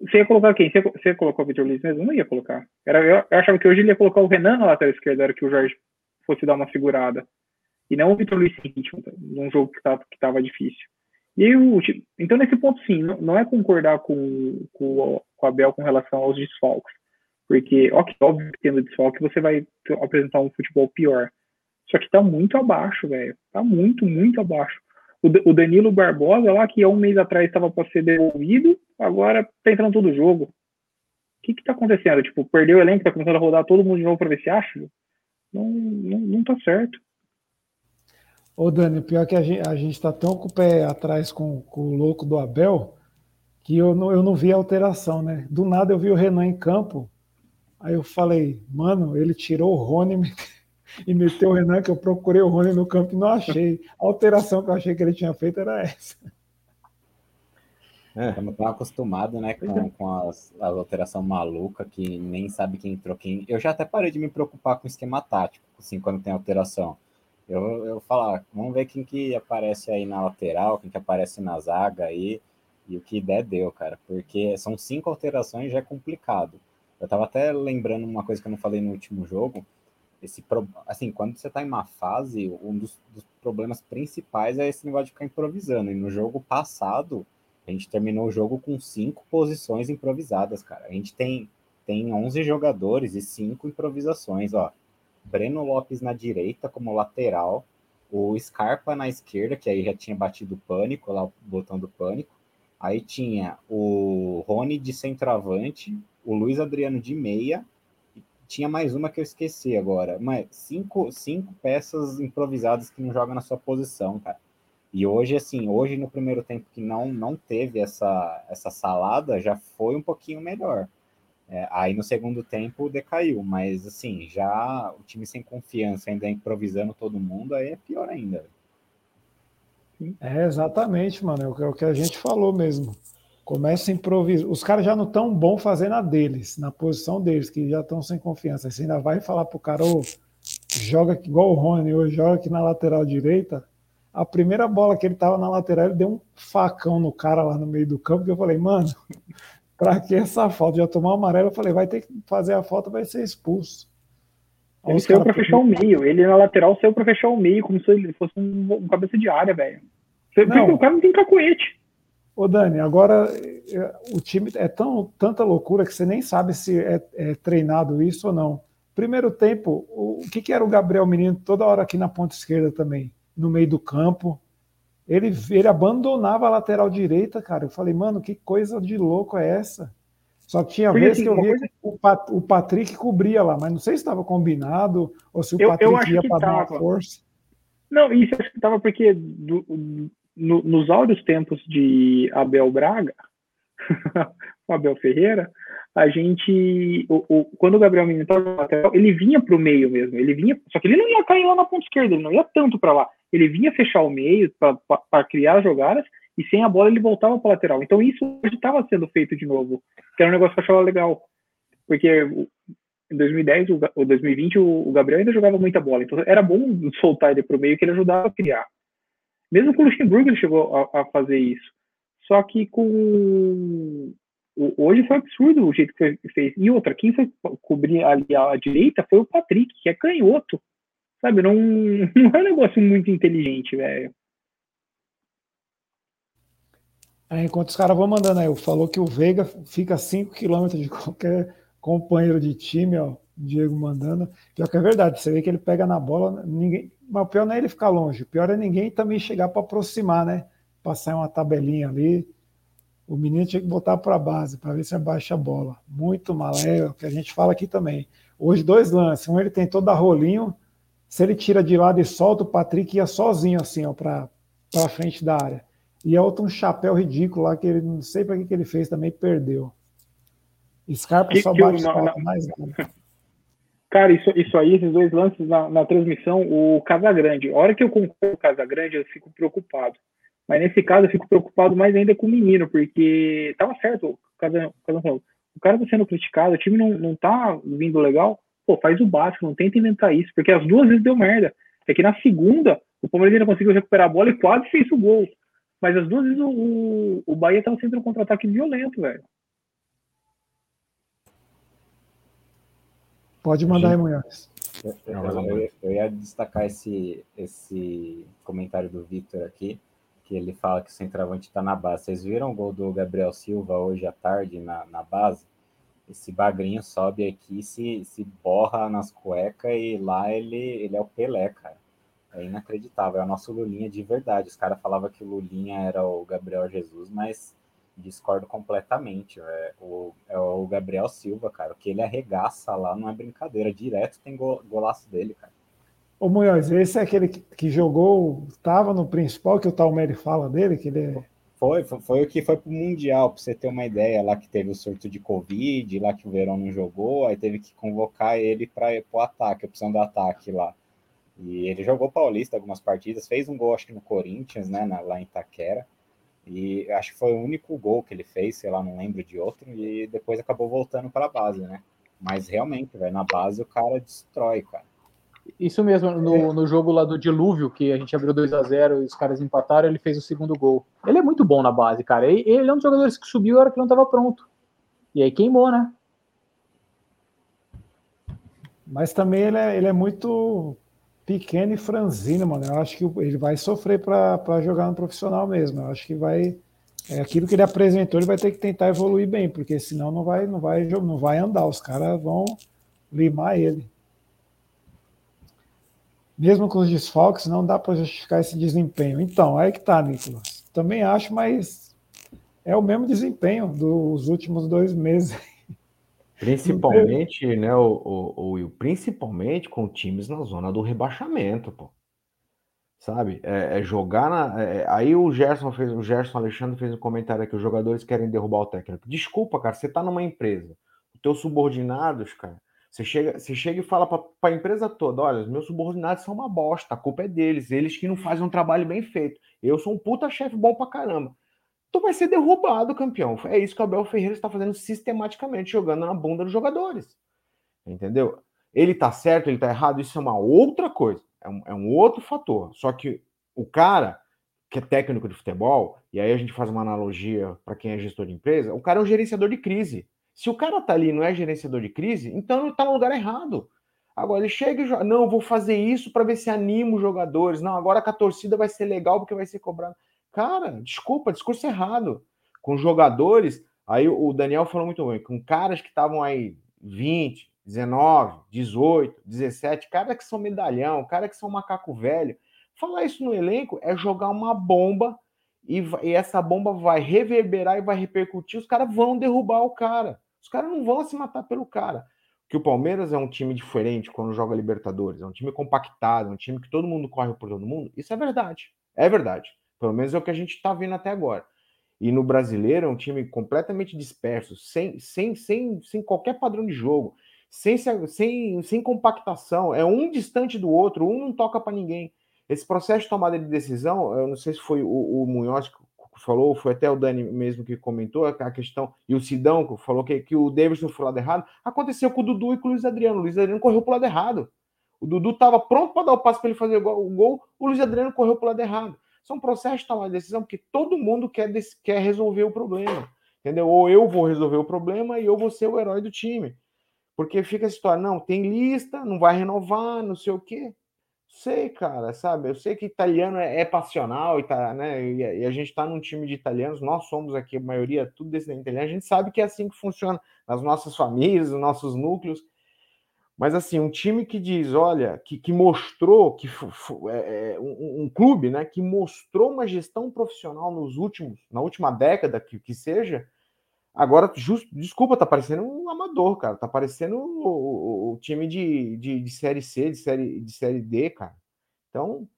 você ia colocar quem? Você, você colocou o Vitor Luiz mesmo? Eu não ia colocar. Era, eu, eu, achava que hoje ele ia colocar o Renan na lateral esquerda, era que o Jorge fosse dar uma segurada. E não o Vitor Luiz sem ritmo, num jogo que estava difícil. E o, então, nesse ponto, sim, não, é concordar com, com, com o Abel com relação aos desfalques. Porque, ok, óbvio que tendo desfalque você vai apresentar um futebol pior. Só que tá muito abaixo, velho. Tá muito, muito abaixo o Danilo Barbosa lá, que há um mês atrás estava para ser devolvido, agora tá entrando todo o jogo. O que que tá acontecendo? Tipo, perdeu o elenco, tá começando a rodar todo mundo de novo para ver se acha? Não, não, não tá certo. Ô Dani, pior que a gente, a gente tá tão com o pé atrás com, com o louco do Abel, que eu não, eu não vi a alteração, né? Do nada eu vi o Renan em campo, aí eu falei, mano, ele tirou o Rony, e meteu o Renan, que eu procurei o Rony no campo e não achei. A alteração que eu achei que ele tinha feito era essa. É. Estamos tão acostumados, né, com, é. com as, as alterações malucas que nem sabe quem entrou quem. Eu já até parei de me preocupar com o esquema tático, assim, quando tem alteração. Eu, eu falar, vamos ver quem que aparece aí na lateral, quem que aparece na zaga aí, e o que der deu, cara, porque são cinco alterações já é complicado. Eu tava até lembrando uma coisa que eu não falei no último jogo, esse assim, quando você está em uma fase, um dos, dos, problemas principais é esse negócio de ficar improvisando. E no jogo passado, a gente terminou o jogo com cinco posições improvisadas, cara. A gente tem, tem 11 jogadores e cinco improvisações, ó. Breno Lopes na direita como lateral, o Scarpa na esquerda, que aí já tinha batido pânico, lá o botão do pânico. Aí tinha o Rony de centroavante, o Luiz Adriano de meia tinha mais uma que eu esqueci agora. Mas cinco, cinco peças improvisadas que não jogam na sua posição, cara. E hoje, assim, hoje no primeiro tempo que não, não teve essa, essa salada, já foi um pouquinho melhor. É, aí no segundo tempo decaiu, mas assim, já o time sem confiança, ainda improvisando todo mundo, aí é pior ainda. É, exatamente, mano. É o que é a gente falou mesmo. Começa a improvisar. Os caras já não estão bom fazendo a deles, na posição deles, que já estão sem confiança. Você ainda vai falar pro cara, joga igual o Rony hoje, joga aqui na lateral direita. A primeira bola que ele tava na lateral, ele deu um facão no cara lá no meio do campo, que eu falei, mano, pra que essa falta? Já tomou amarelo, eu falei, vai ter que fazer a falta, vai ser expulso. Ele saiu pra fechar o meio, ele na lateral saiu pra fechar o meio, como se ele fosse um, um cabeça de área, velho. O cara não tem cacoete. Ô Dani, agora é, o time é tão tanta loucura que você nem sabe se é, é treinado isso ou não. Primeiro tempo, o, o que, que, era o Gabriel Menino toda hora aqui na ponta esquerda também, no meio do campo. Ele, ele abandonava a lateral direita, cara. Eu falei, mano, que coisa de louco é essa? Só que tinha Porque, vezes assim, que eu via coisa... que o, Patrick cobria lá, mas não sei se estava combinado ou se o eu, Patrick eu ia para dar uma força. Não, isso acho que estava porque do, no, nos áureos tempos de Abel Braga, o Abel Ferreira, a gente, o, o, quando o Gabriel Menino estava no lateral, ele vinha para o meio mesmo, ele vinha, só que ele não ia cair lá na ponta esquerda, ele não ia tanto para lá, ele vinha fechar o meio para criar jogadas e sem a bola ele voltava para lateral. Então isso hoje estava sendo feito de novo, que era um negócio que eu achava legal, porque em 2010 ou 2020 o, Gabriel ainda jogava muita bola, então era bom soltar ele para o meio que ele ajudava a criar. Mesmo com o Luxemburgo ele chegou a, a fazer isso. Só que com hoje foi absurdo o jeito que fez. E outra, quem foi cobrir ali a direita foi o Patrick, que é canhoto. Sabe, não, não é um negócio muito inteligente, velho. enquanto os caras vão mandando aí, falou que o Veiga fica 5 km de qualquer companheiro de time, ó. Diego mandando. Pior que é verdade, você vê que ele pega na bola, ninguém. Mas o pior não é ele ficar longe, o pior é ninguém também chegar para aproximar, né? Passar uma tabelinha ali. O menino tinha que botar para a base para ver se abaixa a bola. Muito mal, é o que a gente fala aqui também. Hoje, dois lances. Um ele tentou dar rolinho. Se ele tira de lado e solta, o Patrick ia sozinho, assim, ó, para frente da área. E a outro um chapéu ridículo lá que ele não sei para que, que ele fez também perdeu. Scarpa que, só bate que falta, mais nada. Cara, isso, isso aí, esses dois lances na, na transmissão, o Casagrande. A hora que eu concordo com o Casagrande, eu fico preocupado. Mas nesse caso, eu fico preocupado mais ainda com o menino, porque tava certo, o cara, o cara tá sendo criticado, o time não, não tá vindo legal. Pô, faz o básico, não tenta inventar isso, porque as duas vezes deu merda. É que na segunda, o Palmeiras ainda conseguiu recuperar a bola e quase fez o gol. Mas as duas vezes o, o, o Bahia tava sendo um contra-ataque violento, velho. Pode mandar aí, Munhoz. Eu, eu, eu, ia destacar esse, esse comentário do Victor aqui, ele fala que o centroavante está na base. Vocês viram o gol do Gabriel Silva hoje à tarde na, na base? Esse bagrinho sobe aqui, se, se borra nas cuecas e lá ele, ele é o Pelé, cara. É inacreditável. É o nosso Lulinha de verdade. Os caras falavam que o Lulinha era o Gabriel Jesus, mas discordo completamente. É o, é o Gabriel Silva, cara. O que ele arregaça lá não é brincadeira. Direto tem go, golaço dele, cara. Ô Munhoz, esse é aquele que, que jogou, estava no principal, que o Talmere fala dele, que ele é... Foi, foi, foi, o que foi pro Mundial, para você ter uma ideia, lá que teve o surto de Covid, lá que o Verão não jogou, aí teve que convocar ele para o ataque, a opção do ataque lá. E ele jogou Paulista algumas partidas, fez um gol, acho que no Corinthians, né, na, lá em Itaquera. E acho que foi o único gol que ele fez, sei lá, não lembro de outro, e depois acabou voltando para a base, né? Mas realmente, velho, na base o cara destrói, cara. Isso mesmo, no, é. no jogo lá do Dilúvio, que a gente abriu 2 a 0 e os caras empataram, ele fez o segundo gol. Ele é muito bom na base, cara. Ele, ele é um dos jogadores que subiu na hora que não estava pronto. E aí queimou, né? Mas também ele é, ele é muito pequeno e franzino, mano. Eu acho que ele vai sofrer para jogar no profissional mesmo. Eu acho que vai. É, aquilo que ele apresentou, ele vai ter que tentar evoluir bem, porque senão não vai, não vai, não vai andar. Os caras vão limar ele. Mesmo com os desfalques, não dá para justificar esse desempenho. Então, aí que tá, Nicolas. Também acho, mas é o mesmo desempenho dos últimos dois meses. Principalmente, né, o, o, o, principalmente com times na zona do rebaixamento, pô. Sabe? É, é jogar na. É, aí o Gerson fez, o Gerson Alexandre fez um comentário aqui: os jogadores querem derrubar o técnico. Desculpa, cara, você tá numa empresa. Os teus subordinados, cara, você chega, você chega e fala para a empresa toda: olha, os meus subordinados são uma bosta, a culpa é deles, eles que não fazem um trabalho bem feito. Eu sou um puta chefe bom pra caramba tu vai ser derrubado, campeão. É isso que o Abel Ferreira está fazendo sistematicamente, jogando na bunda dos jogadores. Entendeu? Ele tá certo, ele tá errado, isso é uma outra coisa, é um, é um outro fator. Só que o cara que é técnico de futebol, e aí a gente faz uma analogia para quem é gestor de empresa, o cara é um gerenciador de crise. Se o cara tá ali não é gerenciador de crise, então ele tá no lugar errado. Agora ele chega e joga, não, vou fazer isso para ver se anima os jogadores. Não, agora com a torcida vai ser legal porque vai ser cobrado. Cara, desculpa, discurso errado. Com jogadores, aí o Daniel falou muito bem, com caras que estavam aí 20, 19, 18, 17, caras que são medalhão, caras que são macaco velho. Falar isso no elenco é jogar uma bomba e, e essa bomba vai reverberar e vai repercutir. Os caras vão derrubar o cara. Os caras não vão se matar pelo cara. Que o Palmeiras é um time diferente quando joga Libertadores, é um time compactado, é um time que todo mundo corre por todo mundo. Isso é verdade. É verdade. Pelo menos é o que a gente está vendo até agora. E no brasileiro é um time completamente disperso, sem, sem, sem, sem qualquer padrão de jogo, sem, sem, sem compactação. É um distante do outro, um não toca para ninguém. Esse processo de tomada de decisão, eu não sei se foi o, o Munhoz falou, foi até o Dani mesmo que comentou a questão, e o Sidão falou que, que o Davidson foi lado errado. Aconteceu com o Dudu e com o Luiz Adriano. O Luiz Adriano correu para o lado errado. O Dudu estava pronto para dar o passo para ele fazer o gol, o Luiz Adriano correu para o lado errado. São processos de tomar decisão porque todo mundo quer, quer resolver o problema. Entendeu? Ou eu vou resolver o problema e eu vou ser o herói do time. Porque fica a história, não, tem lista, não vai renovar, não sei o quê. Sei, cara, sabe? Eu sei que italiano é, é passional e, tá, né? E, e, a gente está num time de italianos, nós somos aqui, a maioria, tudo descendente italiano, a gente sabe que é assim que funciona nas nossas famílias, nos nossos núcleos. Mas assim, um time que diz, olha, que, que mostrou que é, é, um, um, clube, né, que mostrou uma gestão profissional nos últimos, na última década que, que seja, Agora, just, desculpa, tá parecendo um amador, cara. Tá parecendo o, o, o time de, de, de, série C, de série, de série D, cara. Então,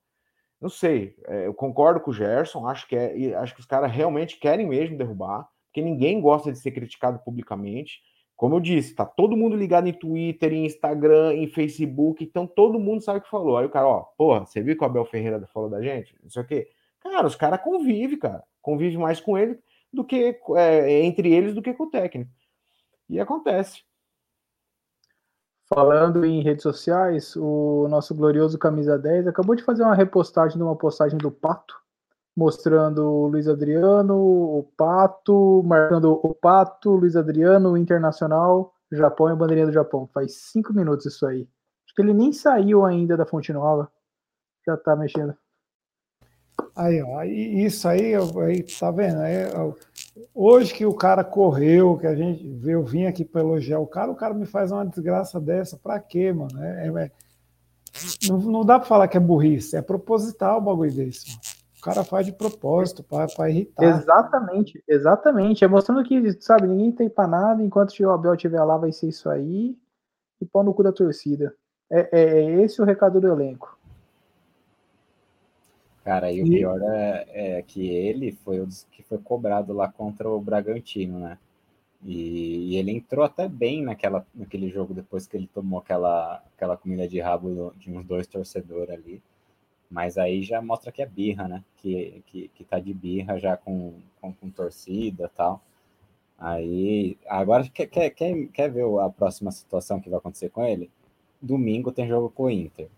não sei. É, eu concordo com o Gerson, acho que, é, acho que os caras realmente querem mesmo derrubar, porque ninguém gosta de ser criticado publicamente. Como eu disse, tá todo mundo ligado em Twitter, em Instagram, em Facebook, então todo mundo sabe o que falou. Aí o cara, ó, porra, você viu que o Abel Ferreira falou da gente? Não sei o quê. Cara, os caras convivem, cara. Convive mais com ele do que é, entre eles do que com o técnico. E acontece. Falando em redes sociais, o nosso glorioso Camisa 10 acabou de fazer uma repostagem de uma postagem do Pato, mostrando o Luiz Adriano, o Pato, marcando o Pato, Luiz Adriano, Internacional, Japão e a bandeirinha do Japão. Faz cinco minutos isso aí. Acho que ele nem saiu ainda da Fonte Nova. Já tá mexendo. Aí, ó, isso aí, aí tá vendo? Aí, hoje que o cara correu, que a gente vê, eu vim aqui para elogiar o cara, o cara me faz uma desgraça dessa, pra quê, mano? É, é, não, não dá para falar que é burrice, é proposital o bagulho desse. Mano. O cara faz de propósito, para irritar. Exatamente, exatamente. É mostrando que, sabe, ninguém tem para nada, enquanto o Abel estiver lá, vai ser isso aí, e pau no cu da torcida. É, é, é esse o recado do elenco. Cara, e o pior é, é, que ele foi o que foi cobrado lá contra o Bragantino, né? E, e, ele entrou até bem naquela, naquele jogo depois que ele tomou aquela, aquela comida de rabo de uns dois torcedores ali. Mas aí já mostra que é birra, né? Que, que, que tá de birra já com, com, com torcida e tal. Aí, agora quer, quer, quer ver a próxima situação que vai acontecer com ele? Domingo tem jogo com o Inter.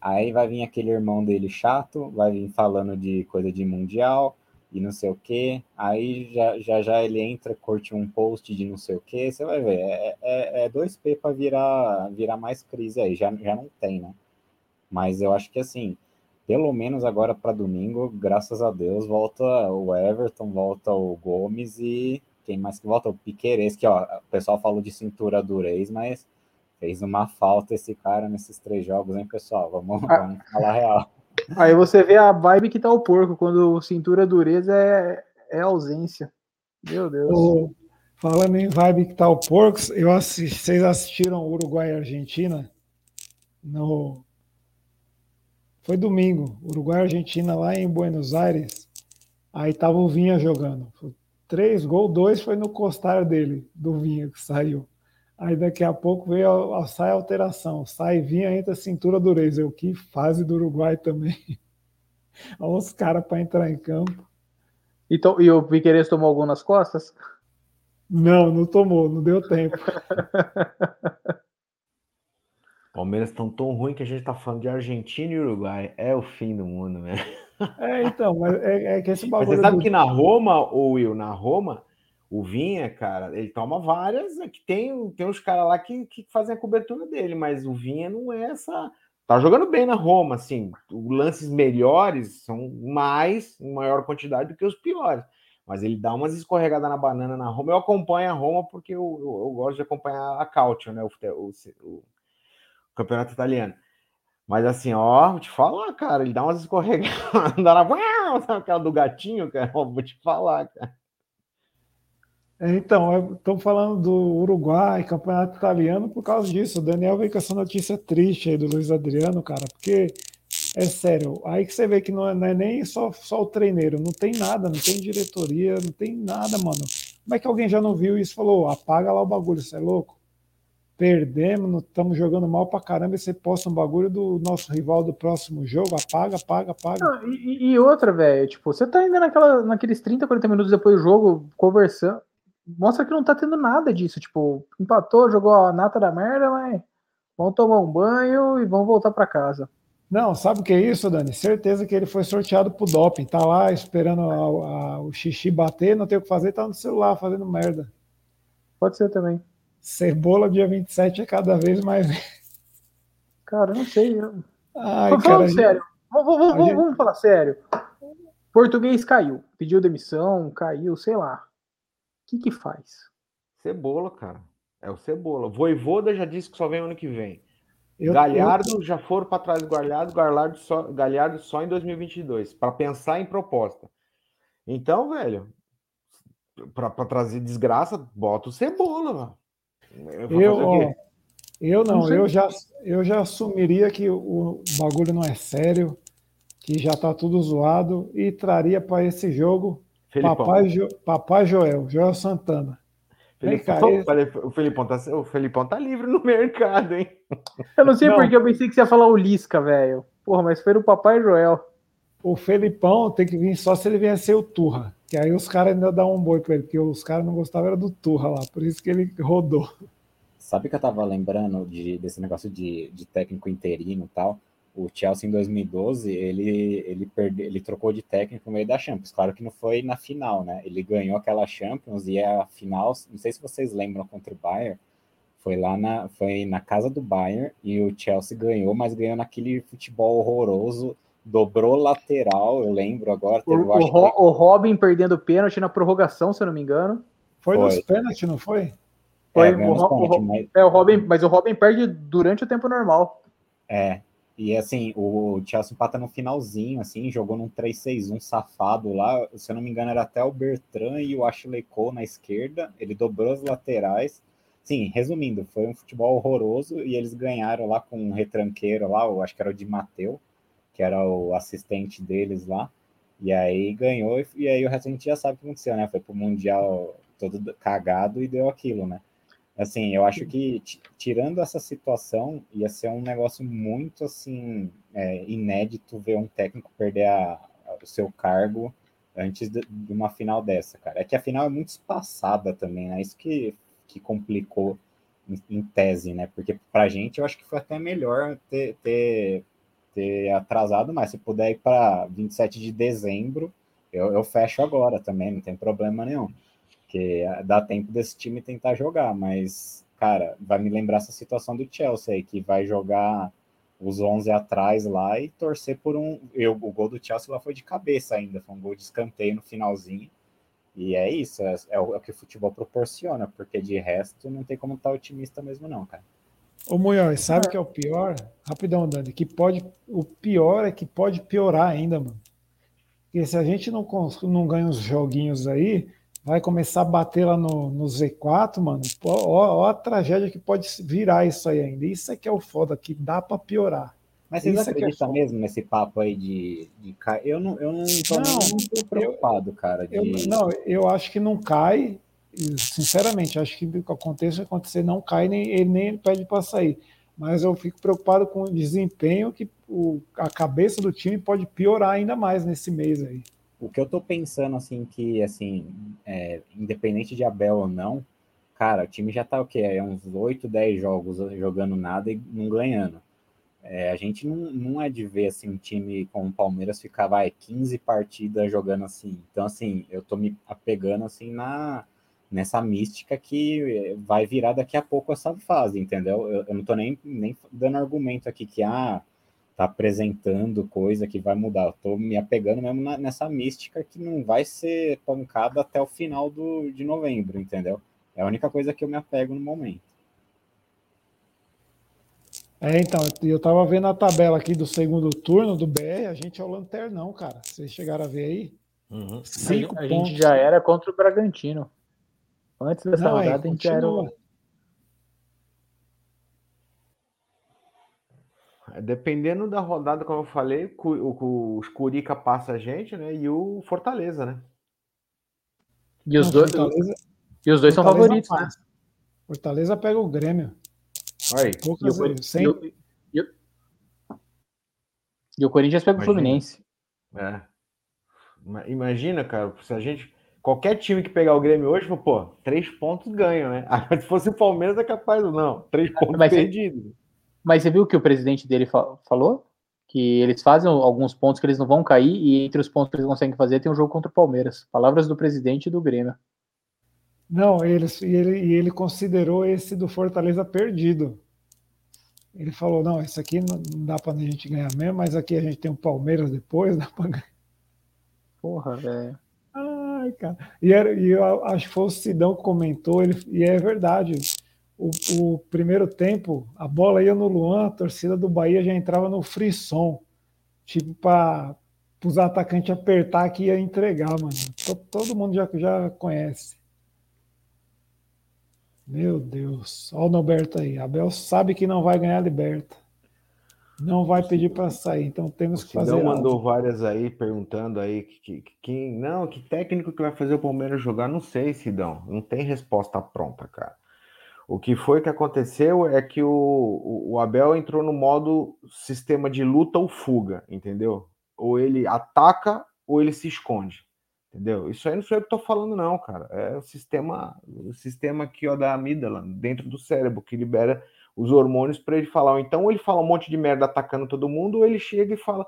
Aí vai vir aquele irmão dele chato, vai vir falando de coisa de mundial e não sei o que. Aí já, já já ele entra, curte um post de não sei o que. Você vai ver, é, é, é 2P para virar, virar mais crise aí. Já, já não tem, né? Mas eu acho que assim, pelo menos agora para domingo, graças a Deus, volta o Everton, volta o Gomes e quem mais que volta? O Piqueires, que ó, o pessoal falou de cintura durez, mas Fez uma falta esse cara nesses três jogos, hein, pessoal? Vamos, ah. vamos falar real. Aí você vê a vibe que tá o porco, quando cintura dureza é, é ausência. Meu Deus. Oh, falando em vibe que tá o porco, eu assisti, vocês assistiram Uruguai e Argentina? No... Foi domingo, Uruguai e Argentina lá em Buenos Aires. Aí tava o Vinha jogando. Três gols, dois foi no costar dele, do Vinha que saiu. Aí daqui a pouco veio a, a, sai a alteração, sai vinha entra a cintura dureza. Eu que fase do Uruguai também. Olha os caras para entrar em campo. Então, e o Piqueires tomou algum nas costas? Não, não tomou, não deu tempo. Palmeiras estão tão ruim que a gente tá falando de Argentina e Uruguai. É o fim do mundo, né? É, então, mas é, é que esse bagulho. Mas você sabe do... que na Roma, o Will, na Roma, o Vinha, cara, ele toma várias. É que tem, tem uns caras lá que, que fazem a cobertura dele, mas o Vinha não é essa. Tá jogando bem na Roma, assim. Lances melhores são mais, em maior quantidade do que os piores. Mas ele dá umas escorregadas na banana na Roma. Eu acompanho a Roma porque eu, eu, eu gosto de acompanhar a Calcio, né? O, o, o, campeonato italiano. Mas assim, ó, vou te falar, cara, ele dá umas escorregadas, na... aquela do gatinho, cara, vou te falar, cara. Então, estou falando do Uruguai, campeonato italiano, por causa disso. O Daniel veio com essa notícia triste aí do Luiz Adriano, cara, porque é sério, aí que você vê que não é, não é nem só, só o treineiro, não tem nada, não tem diretoria, não tem nada, mano. Como é que alguém já não viu isso e falou, apaga lá o bagulho, você é louco? Perdemos, estamos jogando mal pra caramba e você posta um bagulho do nosso rival do próximo jogo, apaga, apaga, apaga. Não, e, e, outra, velho, tipo, você tá ainda naquela, naqueles 30, 40 minutos depois do jogo, conversando, mostra que não tá tendo nada disso. Tipo, empatou, jogou a nata da merda, mas vão tomar um banho e vão voltar para casa. Não, sabe o que é isso, Dani? Certeza que ele foi sorteado pro doping. Tá lá esperando a, a, o xixi bater, não tem o que fazer, tá no celular fazendo merda. Pode ser também. Cebola dia 27 é cada vez mais. Cara, não sei. Ai, Tô falando cara, sério. Gente... Vamos, vamos, gente... vamos falar sério. Português caiu. Pediu demissão, caiu, sei lá que que faz? Cebola, cara. É o Cebola. Voivoda já disse que só vem ano que vem. Eu, Galhardo eu... já foram para trás do Galhardo, Galhardo só, Galhardo só em 2022, para pensar em proposta. Então, velho, para trazer desgraça, bota o Cebola, Eu, eu, eu não, não eu já, eu já assumiria que o bagulho não é sério, que já tá tudo zoado e traria para esse jogo Papai, jo, Papai Joel, Joel Santana. Felipão, o, Felipão tá, o Felipão tá livre no mercado, hein? Eu não sei não. porque eu pensei que você ia falar o Lisca, velho. Porra, mas foi o Papai Joel. O Felipão tem que vir só se ele vier ser o Turra. Que aí os caras ainda dão um boi pra ele, porque os caras não gostavam era do Turra lá, por isso que ele rodou. Sabe que eu tava lembrando de, desse negócio de, de técnico interino e tal? O Chelsea em 2012, ele, ele, perde, ele trocou de técnico no meio da Champions. Claro que não foi na final, né? Ele ganhou aquela Champions e a final, não sei se vocês lembram contra o Bayern, foi lá na, foi na casa do Bayern e o Chelsea ganhou, mas ganhou naquele futebol horroroso, dobrou lateral, eu lembro agora. o, o, que... o, Robin perdendo pênalti na prorrogação, se eu não me engano. Foi, foi. nos pênaltis, não foi? Foi, é, o, o, mas... é, o Robin, mas o Robin perde durante o tempo normal. É, e assim, o Chelsea empata no finalzinho, assim, jogou num 3-6-1 safado lá. Se eu não me engano, era até o Bertrand e o Ashley Cole na esquerda. Ele dobrou as laterais. Sim, resumindo, foi um futebol horroroso e eles ganharam lá com um retranqueiro lá, eu acho que era o de Mateu, que era o assistente deles lá. E aí ganhou, e aí o resto a gente já sabe o que aconteceu, né? Foi pro Mundial todo cagado e deu aquilo, né? Assim, eu acho que tirando essa situação, ia ser um negócio muito assim é, inédito ver um técnico perder a, a, o seu cargo antes de, de, uma final dessa, cara. É que a final é muito espaçada também, né? Isso que, que complicou em, em tese, né? Porque pra gente eu acho que foi até melhor ter, ter, ter atrasado mais. Se puder ir para 27 de dezembro, eu, eu fecho agora também, não tem problema nenhum porque dá tempo desse time tentar jogar, mas, cara, vai me lembrar essa situação do Chelsea aí, que vai jogar os 11 atrás lá e torcer por um. Eu, o gol do Chelsea lá foi de cabeça ainda, foi um gol de escanteio no finalzinho. E é isso, é, é, o, é o, que o futebol proporciona, porque de resto não tem como estar otimista mesmo, não, cara. Ô Munhoz, sabe o que é o pior? Rapidão, Dani, que pode. O pior é que pode piorar ainda, mano. Porque se a gente não, não ganha os joguinhos aí, vai começar a bater lá no, no Z4, mano. Ó, ó, a tragédia que pode virar isso aí ainda. Isso é que é o foda, que dá para piorar. Mas vocês isso é acreditam é mesmo nesse papo aí de, de Eu não, eu não tô não, muito preocupado, eu, cara. De... Eu, não, eu acho que não cai. Sinceramente, acho que aconteça acontecer, não cai, nem ele nem ele pede para sair. Mas eu fico preocupado com o desempenho que o, a cabeça do time pode piorar ainda mais nesse mês aí o que eu tô pensando, assim, que, assim, é, independente de Abel ou não, cara, o time já tá o quê? É uns 8, 10 jogos jogando nada e não ganhando. É, a gente não, não é de ver assim um time como o Palmeiras ficar vai 15 partidas jogando assim. Então assim, eu tô me apegando assim na nessa mística que vai virar daqui a pouco essa fase, entendeu? Eu, eu não tô nem, nem dando argumento aqui que ah, tá apresentando coisa que vai mudar. Eu tô me apegando mesmo na, nessa mística que não vai ser pancada até o final do, de novembro, entendeu? É a única coisa que eu me apego no momento. É, então, eu tava vendo a tabela aqui do segundo turno do BR, a gente é o lanternão, cara. Vocês chegaram a ver aí? Uhum. Cinco a, a gente já era contra o Bragantino. Antes dessa Não, rodada, é, a gente era o... dependendo da rodada, como eu falei, o, o, os Curica passa a gente, né? E o Fortaleza, né? E os Não, dois, Fortaleza, e os dois são favoritos, né? Fortaleza pega o Grêmio. Aí. Poucas, e, o, sem... e, o, e, o, e o Corinthians pega Imagina. o Fluminense. É. Imagina, cara, se a gente. Qualquer time que pegar o Grêmio hoje, pô, três pontos ganham, né? Se fosse o Palmeiras, é capaz ou não. Três pontos mas perdidos. Você, mas você viu que o presidente dele fa falou? Que eles fazem alguns pontos que eles não vão cair, e entre os pontos que eles conseguem fazer tem um jogo contra o Palmeiras. Palavras do presidente do Grêmio. Não, ele, ele, ele considerou esse do Fortaleza perdido. Ele falou: não, esse aqui não dá para a gente ganhar mesmo, mas aqui a gente tem o Palmeiras depois, dá para ganhar. Porra, velho. Ai, cara. E, era, e eu acho que foi o Sidão que comentou, ele, e é verdade. O, o, primeiro tempo, a bola ia no Luan, a torcida do Bahia já entrava no frisson. Tipo, para os atacantes apertar que ia entregar, mano. Todo mundo já, já conhece. Meu Deus. Olha o Norberto aí. Abel sabe que não vai ganhar a Liberta. Não vai pedir para sair, então temos que fazer. Não mandou várias aí perguntando aí que, que, que, não, que técnico que vai fazer o Palmeiras jogar? Não sei, Sidão. Não tem resposta pronta, cara. O que foi que aconteceu é que o, o Abel entrou no modo sistema de luta ou fuga, entendeu? Ou ele ataca ou ele se esconde. Entendeu? Isso aí não sou eu que estou falando, não, cara. É o sistema, o sistema aqui ó, da amígdala, dentro do cérebro, que libera os hormônios para ele falar. Então, ou ele fala um monte de merda atacando todo mundo, ou ele chega e fala.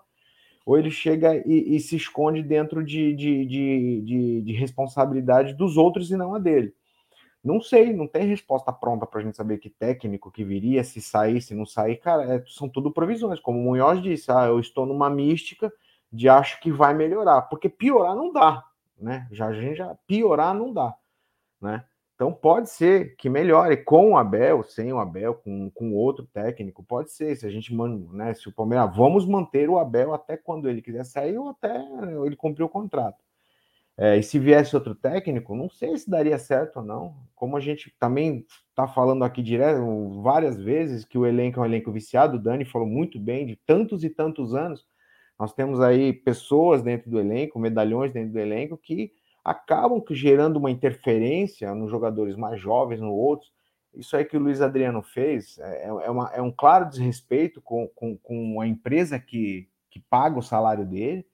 Ou ele chega e, e se esconde dentro de, de, de, de, de responsabilidade dos outros e não a dele. Não sei, não tem resposta pronta para a gente saber que técnico que viria, se sair, se não sair, cara, é, são tudo provisões. Como o Munhoz disse, ah, eu estou numa mística de acho que vai melhorar, porque piorar não dá né? Já a gente já piorar não dá, né? Então pode ser que melhore com o Abel, sem o Abel, com, com outro técnico, pode ser. Se a gente, né? Se o Palmeiras, vamos manter o Abel até quando ele quiser sair ou até ele cumprir o contrato. É, e se viesse outro técnico, não sei se daria certo ou não. Como a gente também está falando aqui direto várias vezes que o elenco é um elenco viciado, o Dani falou muito bem de tantos e tantos anos. Nós temos aí pessoas dentro do elenco, medalhões dentro do elenco, que acabam gerando uma interferência nos jogadores mais jovens, no outros. Isso aí que o Luiz Adriano fez é, é, é, uma, é um claro desrespeito com, com, com, a empresa que, que paga o salário dele,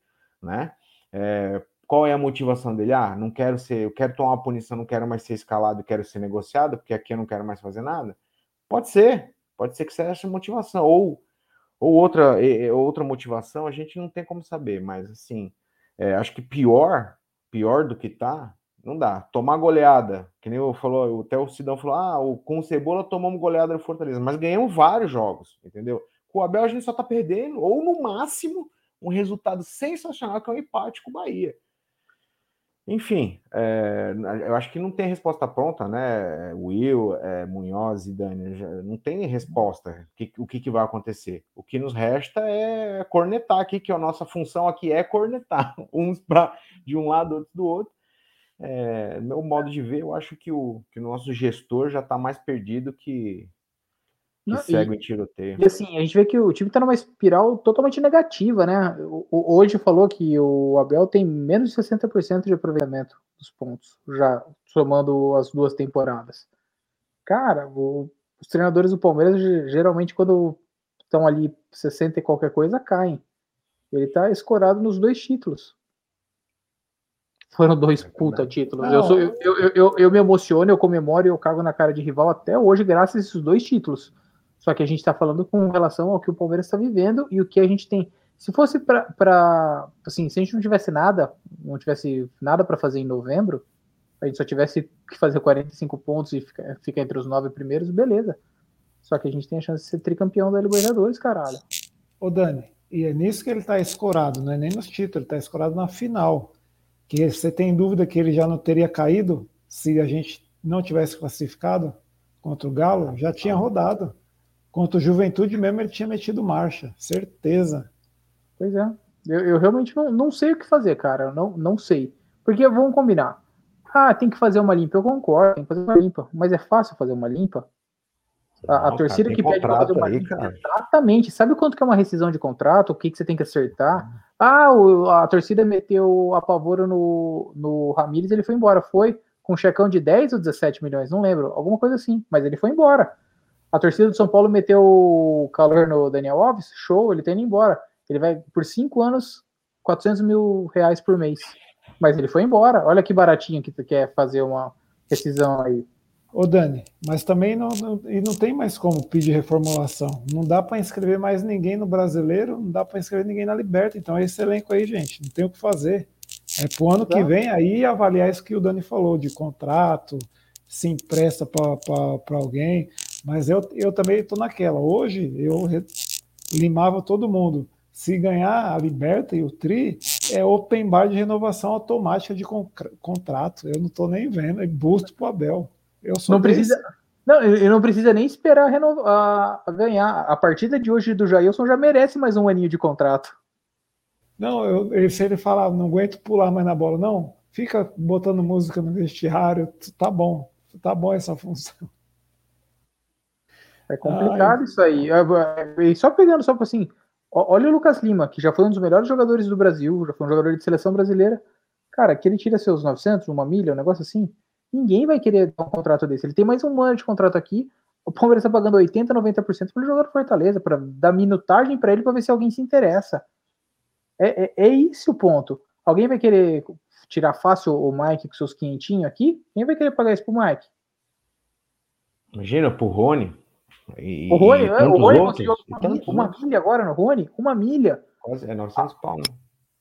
né? É, qual é a motivação dele? Ah, não quero ser, eu quero tomar uma punição, não quero mais ser escalado, quero ser negociado, porque aqui eu não quero mais fazer nada. Pode ser, pode ser que seja essa motivação. Ou ou outra, outra motivação, a gente não tem como saber, mas assim, é, acho que pior, pior do que tá, não dá. Tomar goleada, que nem eu falou, até o Sidão falou: ah, com o Cebola tomamos goleada no Fortaleza, mas ganhamos vários jogos, entendeu? Com o Abel a gente só tá perdendo, ou no máximo, um resultado sensacional que é o um empate com o Bahia. Enfim, é, eu acho que não tem resposta pronta, né? Will, é, Munhoz e Dani, não tem resposta que, o que, que, vai acontecer. O que nos resta é cornetar aqui, que a nossa função aqui é cornetar, uns pra, de um lado, outros do outro. É, meu modo de ver, eu acho que o, que o nosso gestor já está mais perdido que Não, segue e, o tiroteio. E assim, a gente vê que o time está numa espiral totalmente negativa, né? O, hoje falou que o Abel tem menos de 60% de aproveitamento dos pontos, já somando as duas temporadas. Cara, o, os treinadores do Palmeiras geralmente quando estão ali 60 e qualquer coisa caem. Ele está escorado nos dois títulos. Foram dois é puta títulos. Eu, sou, eu, eu, eu, eu, me emociono, eu comemoro e eu cago na cara de rival até hoje, graças a esses dois títulos. Só que a gente está falando com relação ao que o Palmeiras está vivendo e o que a gente tem. Se fosse para. Assim, se a gente não tivesse nada, não tivesse nada para fazer em novembro, a gente só tivesse que fazer 45 pontos e ficar, ficar entre os nove primeiros, beleza. Só que a gente tem a chance de ser tricampeão da Libertadores, caralho. Ô Dani, e é nisso que ele está escorado, não é nem nos títulos, está escorado na final. Que você tem dúvida que ele já não teria caído se a gente não tivesse classificado contra o Galo? Já tinha rodado. Contra o Juventude mesmo ele tinha metido marcha, certeza. Pois é. Eu, eu realmente não, não sei o que fazer, cara. Eu não, não sei. Porque vamos combinar. Ah, tem que fazer uma limpa. Eu concordo, tem que fazer uma limpa. Mas é fácil fazer uma limpa? A, a torcida cara, que pede pra fazer uma aí, limpa. Cara. Exatamente. Sabe quanto que é uma rescisão de contrato? O que, que você tem que acertar? Ah, o, a torcida meteu a pavoro no, no Ramires, ele foi embora. Foi com um checão de 10 ou 17 milhões, não lembro. Alguma coisa assim. Mas ele foi embora. A torcida do São Paulo meteu o calor no Daniel Alves. Show, ele tem indo embora. Ele vai por cinco anos, 400 mil reais por mês. Mas ele foi embora. Olha que baratinho que tu quer fazer uma rescisão aí. Ô Dani, mas também não, não, e não tem mais como pedir reformulação. Não dá para inscrever mais ninguém no brasileiro, não dá para inscrever ninguém na Liberta. Então é esse elenco aí, gente. Não tem o que fazer. É pro ano que vem aí avaliar isso que o Dani falou, de contrato, se empresta para alguém. Mas eu, eu também estou naquela. Hoje eu limava todo mundo. Se ganhar a Liberta e o Tri, é open bar de renovação automática de contrato. Eu não estou nem vendo, é busto pro Abel. Eu sou não precisa, não, ele não precisa nem esperar renovar, a ganhar. A partida de hoje do Jailson já merece mais um aninho de contrato. Não, eu, se ele falar, não aguento pular mais na bola, não, fica botando música no vestiário, tá bom, tá bom essa função. É complicado Ai. isso aí. E só pegando só assim, Olha o Lucas Lima, que já foi um dos melhores jogadores do Brasil, já foi um jogador de seleção brasileira. Cara, que ele tira seus 900, uma milha, um negócio assim. Ninguém vai querer dar um contrato desse. Ele tem mais um ano de contrato aqui. O Palmeiras está pagando 80, 90% para ele jogar no Fortaleza, para dar minutagem para ele, para ver se alguém se interessa. É, é, é esse o ponto. Alguém vai querer tirar fácil o Mike com seus quinhentinhos aqui? Quem vai querer pagar isso pro Mike? Imagina, pro Rony. E, o Rony, é, o Rony conseguiu uma, uma milha agora no Rony? Uma milha. Quase, é 900 pau, né?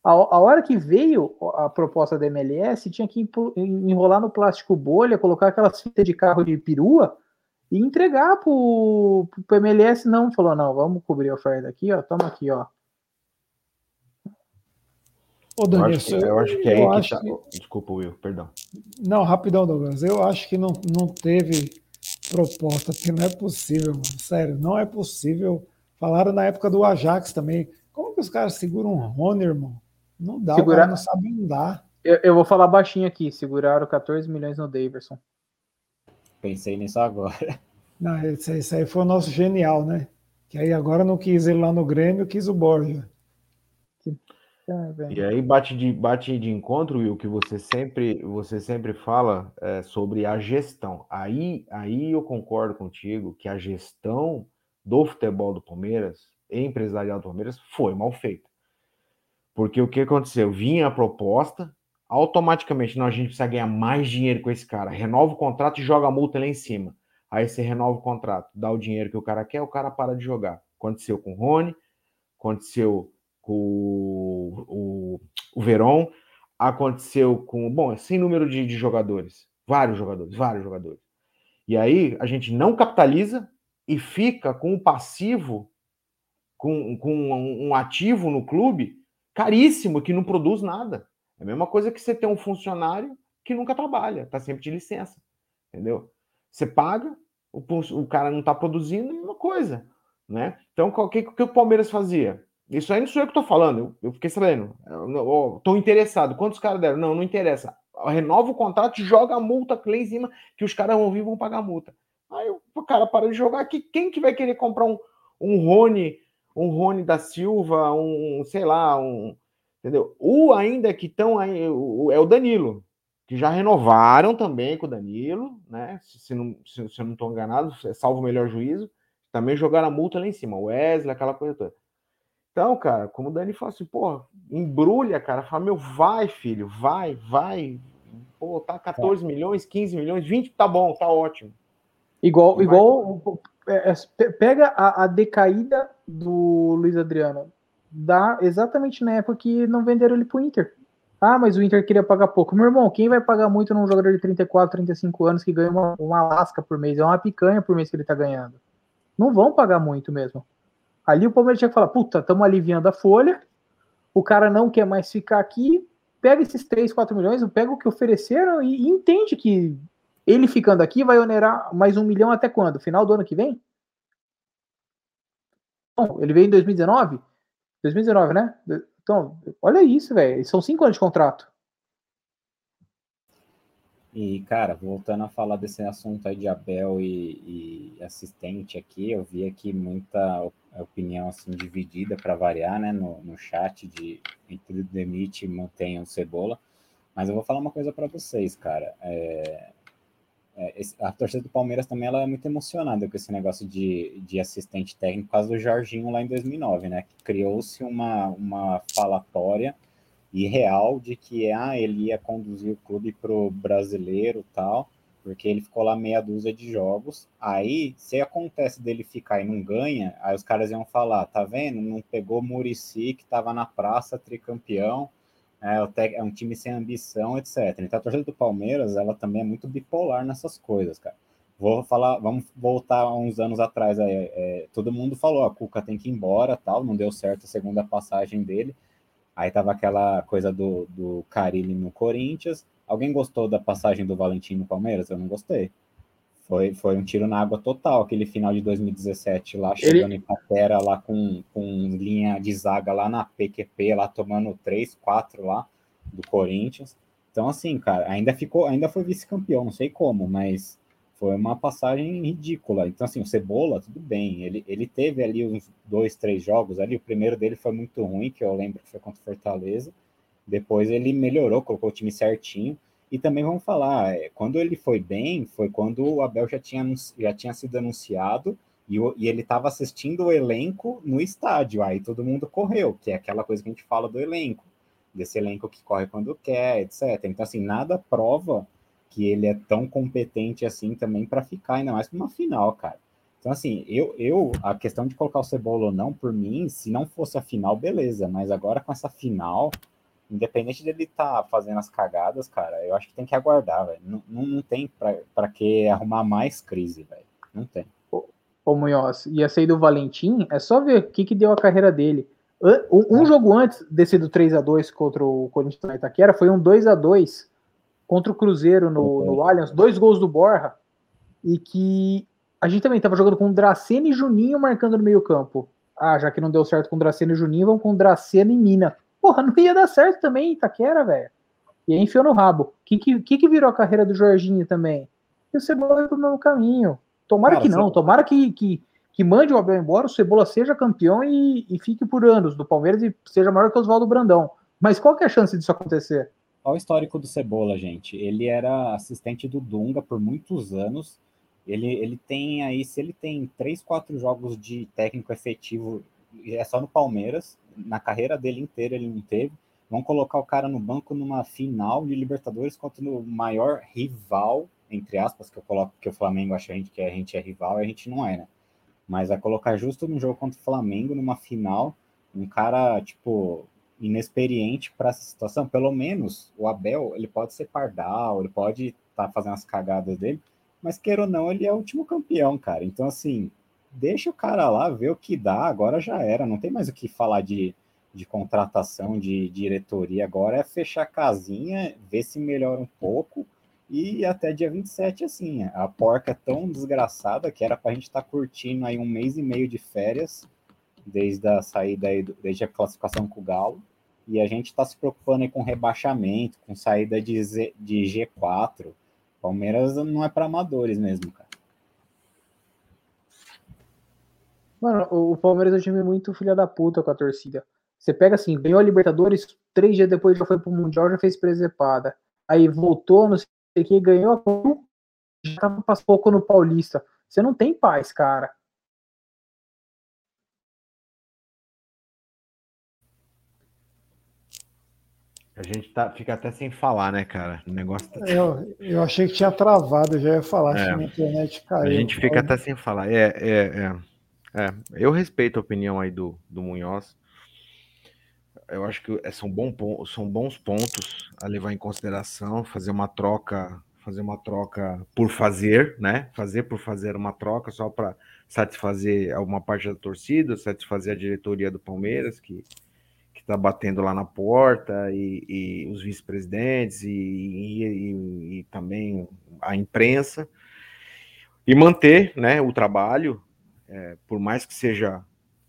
A, a, hora que veio a proposta da MLS, tinha que enrolar no plástico bolha, colocar aquelas fitas de carro de perua e entregar pro, pro MLS. Não, falou, não, vamos cobrir a oferta aqui, ó, toma aqui, ó. Ô, Daniel, eu acho que, eu acho que é aí que tá... Que... Desculpa, Will, perdão. Não, rapidão, Douglas. Eu acho que não, não teve proposta, que não é possível, mano. Sério, não é possível. Falaram na época do Ajax também. Como que os caras seguram um Rony, irmão? Não dá, Segurar... o cara não sabe andar. Eu, eu, vou falar baixinho aqui. Seguraram 14 milhões no Daverson. Pensei nisso agora. Não, isso, aí foi o nosso genial, né? Que aí agora não quis ele lá no Grêmio, quis o Borja. Que e aí bate de, bate de encontro, Will, que você sempre, você sempre fala é, sobre a gestão. Aí, aí eu concordo contigo que a gestão do futebol do Palmeiras, empresarial do Palmeiras, foi mal feita. Porque o que aconteceu? Vinha a proposta, automaticamente, não, a gente precisa ganhar mais dinheiro com esse cara. Renova o contrato e joga a multa lá em cima. Aí você renova o contrato, dá o dinheiro que o cara quer, o cara para de jogar. Aconteceu com o Rony, aconteceu com o, o, o Verón, aconteceu com, bom, sem número de, de jogadores, vários jogadores, vários jogadores. E aí a gente não capitaliza e fica com um passivo, com, com um ativo no clube caríssimo que não produz nada. É a mesma coisa que você ter um funcionário que nunca trabalha, tá sempre de licença, entendeu? Você paga, o, o cara não está produzindo, é a mesma coisa, né? Então, o que, que o Palmeiras fazia? Isso aí não sou eu que estou falando, eu, eu, fiquei sabendo. Estou interessado. Quantos caras deram? Não, não interessa. Renova o contrato joga a multa lá em cima, que os caras vão vir e vão pagar a multa. Aí o cara para de jogar aqui. Quem que vai querer comprar um, um Rony, um Rony da Silva, um, sei lá, um. Entendeu? O ainda que estão aí, é o Danilo, que já renovaram também com o Danilo, né? Se, se, não, se, se não estou enganado, é salvo o melhor juízo. Também jogaram a multa lá em cima. Wesley, aquela coisa toda. Então, cara, como o Dani falou assim, pô, embrulha, cara, fala, meu, vai, filho, vai, vai. Pô, tá 14 é. milhões, 15 milhões, 20, tá bom, tá ótimo. Igual, igual é, é, pega a, a, decaída do Luiz Adriano, dá exatamente na época que não venderam ele pro Inter. Ah, mas o Inter queria pagar pouco. Meu irmão, quem vai pagar muito num jogador de 34, 35 anos que ganha uma, uma lasca por mês? É uma picanha por mês que ele tá ganhando. Não vão pagar muito mesmo. Ali o Palmeiras tinha que falar, puta, estamos aliviando a folha, o cara não quer mais ficar aqui, pega esses 3, 4 milhões, pega o que ofereceram e, e entende que ele ficando aqui vai onerar mais um milhão até quando? Final do ano que vem? Bom, ele veio em 2019? 2019, né? Então, olha isso, velho. São cinco anos de contrato. E, cara, voltando a falar desse assunto aí de Abel e, e assistente aqui, eu vi aqui muita opinião assim dividida para variar, né, no, no chat de entre o Demite e mantenham Cebola. Mas eu vou falar uma coisa para vocês, cara. É, é, a torcida do Palmeiras também ela é muito emocionada com esse negócio de, de assistente técnico, por causa do Jorginho lá em 2009, né? Criou-se uma, uma falatória irreal de que ah, ele ia conduzir o clube pro brasileiro tal, porque ele ficou lá meia dúzia de jogos. Aí, se acontece dele ficar e não ganha, aí os caras iam falar, tá vendo? Não pegou Murici, que tava na praça, tricampeão, é, é um time sem ambição, etc. Então a torcida do Palmeiras, ela também é muito bipolar nessas coisas, cara. Vou falar, vamos voltar uns anos atrás. É, é, todo mundo falou, a Cuca tem que ir embora, tal. Não deu certo a segunda passagem dele. Aí tava aquela coisa do, do Carilli no Corinthians. Alguém gostou da passagem do Valentim no Palmeiras? Eu não gostei. Foi, foi um tiro na água total, aquele final de 2017 lá, chegando Ele... em Patera lá com, com linha de zaga lá na PQP, lá tomando 3, 4 lá do Corinthians. Então, assim, cara, ainda ficou, ainda foi vice-campeão, não sei como, mas foi uma passagem ridícula. Então, assim, o Cebola, tudo bem, ele, ele teve ali uns dois, três jogos ali, o primeiro dele foi muito ruim, que eu lembro que foi contra o Fortaleza, depois ele melhorou, colocou o time certinho, e também vamos falar, é, quando ele foi bem, foi quando o Abel já tinha, já tinha sido anunciado e, o, e ele estava assistindo o elenco no estádio. Aí todo mundo correu, que é aquela coisa que a gente fala do elenco, desse elenco que corre quando quer, etc. Então, assim, nada prova que ele é tão competente assim também para ficar, ainda mais para uma final, cara. Então, assim, eu, eu, a questão de colocar o Cebola ou não, por mim, se não fosse a final, beleza, mas agora com essa final, independente dele estar tá fazendo as cagadas, cara, eu acho que tem que aguardar, velho. Não, não, não, tem para que arrumar mais crise, velho. Não tem. Ô, ô Munhoz, ia sair do Valentim, é só ver o que, que deu a carreira dele. Um, um é. jogo antes desse do 3 a 2 contra o Corinthians na Itaquera foi um 2 a 2 contra o Cruzeiro no, no Allianz, dois gols do Borja, e que a gente também estava jogando com Dracena e Juninho marcando no meio campo. Ah, já que não deu certo com Dracena e Juninho, vamos com Dracena e Mina. Porra, não ia dar certo também Itaquera, velho. E aí enfiou no rabo. O que, que, que virou a carreira do Jorginho também? E o Cebola foi pro mesmo caminho. Tomara Cara, que não, tomara que, que, que mande o Abel embora, o Cebola seja campeão e, e fique por anos do Palmeiras e seja maior que o Oswaldo Brandão. Mas qual que é a chance disso acontecer? Olha o histórico do Cebola, gente. Ele era assistente do Dunga por muitos anos. Ele, ele tem aí, se ele tem três, quatro jogos de técnico efetivo, é só no Palmeiras na carreira dele inteira ele não teve. Vão colocar o cara no banco numa final de Libertadores contra o maior rival, entre aspas, que eu coloco, que o Flamengo acha a gente que a gente é rival e a gente não é, né? Mas vai colocar justo no jogo contra o Flamengo, numa final, um cara, tipo, inexperiente para essa situação. Pelo menos o Abel, ele pode ser pardal, ele pode estar tá fazendo as cagadas dele, mas queira ou não, ele é o último campeão, cara. Então, assim, deixa o cara lá ver o que dá, agora já era, não tem mais o que falar de, de contratação, de diretoria, agora é fechar a casinha, ver se melhora um pouco, e até dia 27, assim, a porca é tão desgraçada que era para a gente estar tá curtindo aí um mês e meio de férias, desde a saída aí, desde a classificação com o Galo, e a gente está se preocupando aí com rebaixamento, com saída de, Z, de G4. Palmeiras não é para amadores mesmo, cara. Mano, o Palmeiras é um time muito filha da puta com a torcida. Você pega assim, ganhou a Libertadores, três dias depois já foi pro Mundial, já fez presepada. Aí voltou, não sei o que, ganhou a já tava pouco no Paulista. Você não tem paz, cara. A gente tá, fica até sem falar, né, cara? O negócio tá... Eu, eu achei que tinha travado, já ia falar, É. acho que a internet caiu. A gente fica até sem falar. É, é, é, é. Eu respeito a opinião aí do, do Munhoz. Eu acho que é- são, bom, são bons pontos a levar em consideração, fazer uma troca, fazer uma troca por fazer, né? Fazer por fazer uma troca só para satisfazer uma parte da torcida, satisfazer a diretoria do Palmeiras, que está batendo lá na porta, e, e os vice-presidentes, e, e- e- também a imprensa, e manter né, o trabalho, é, por mais que seja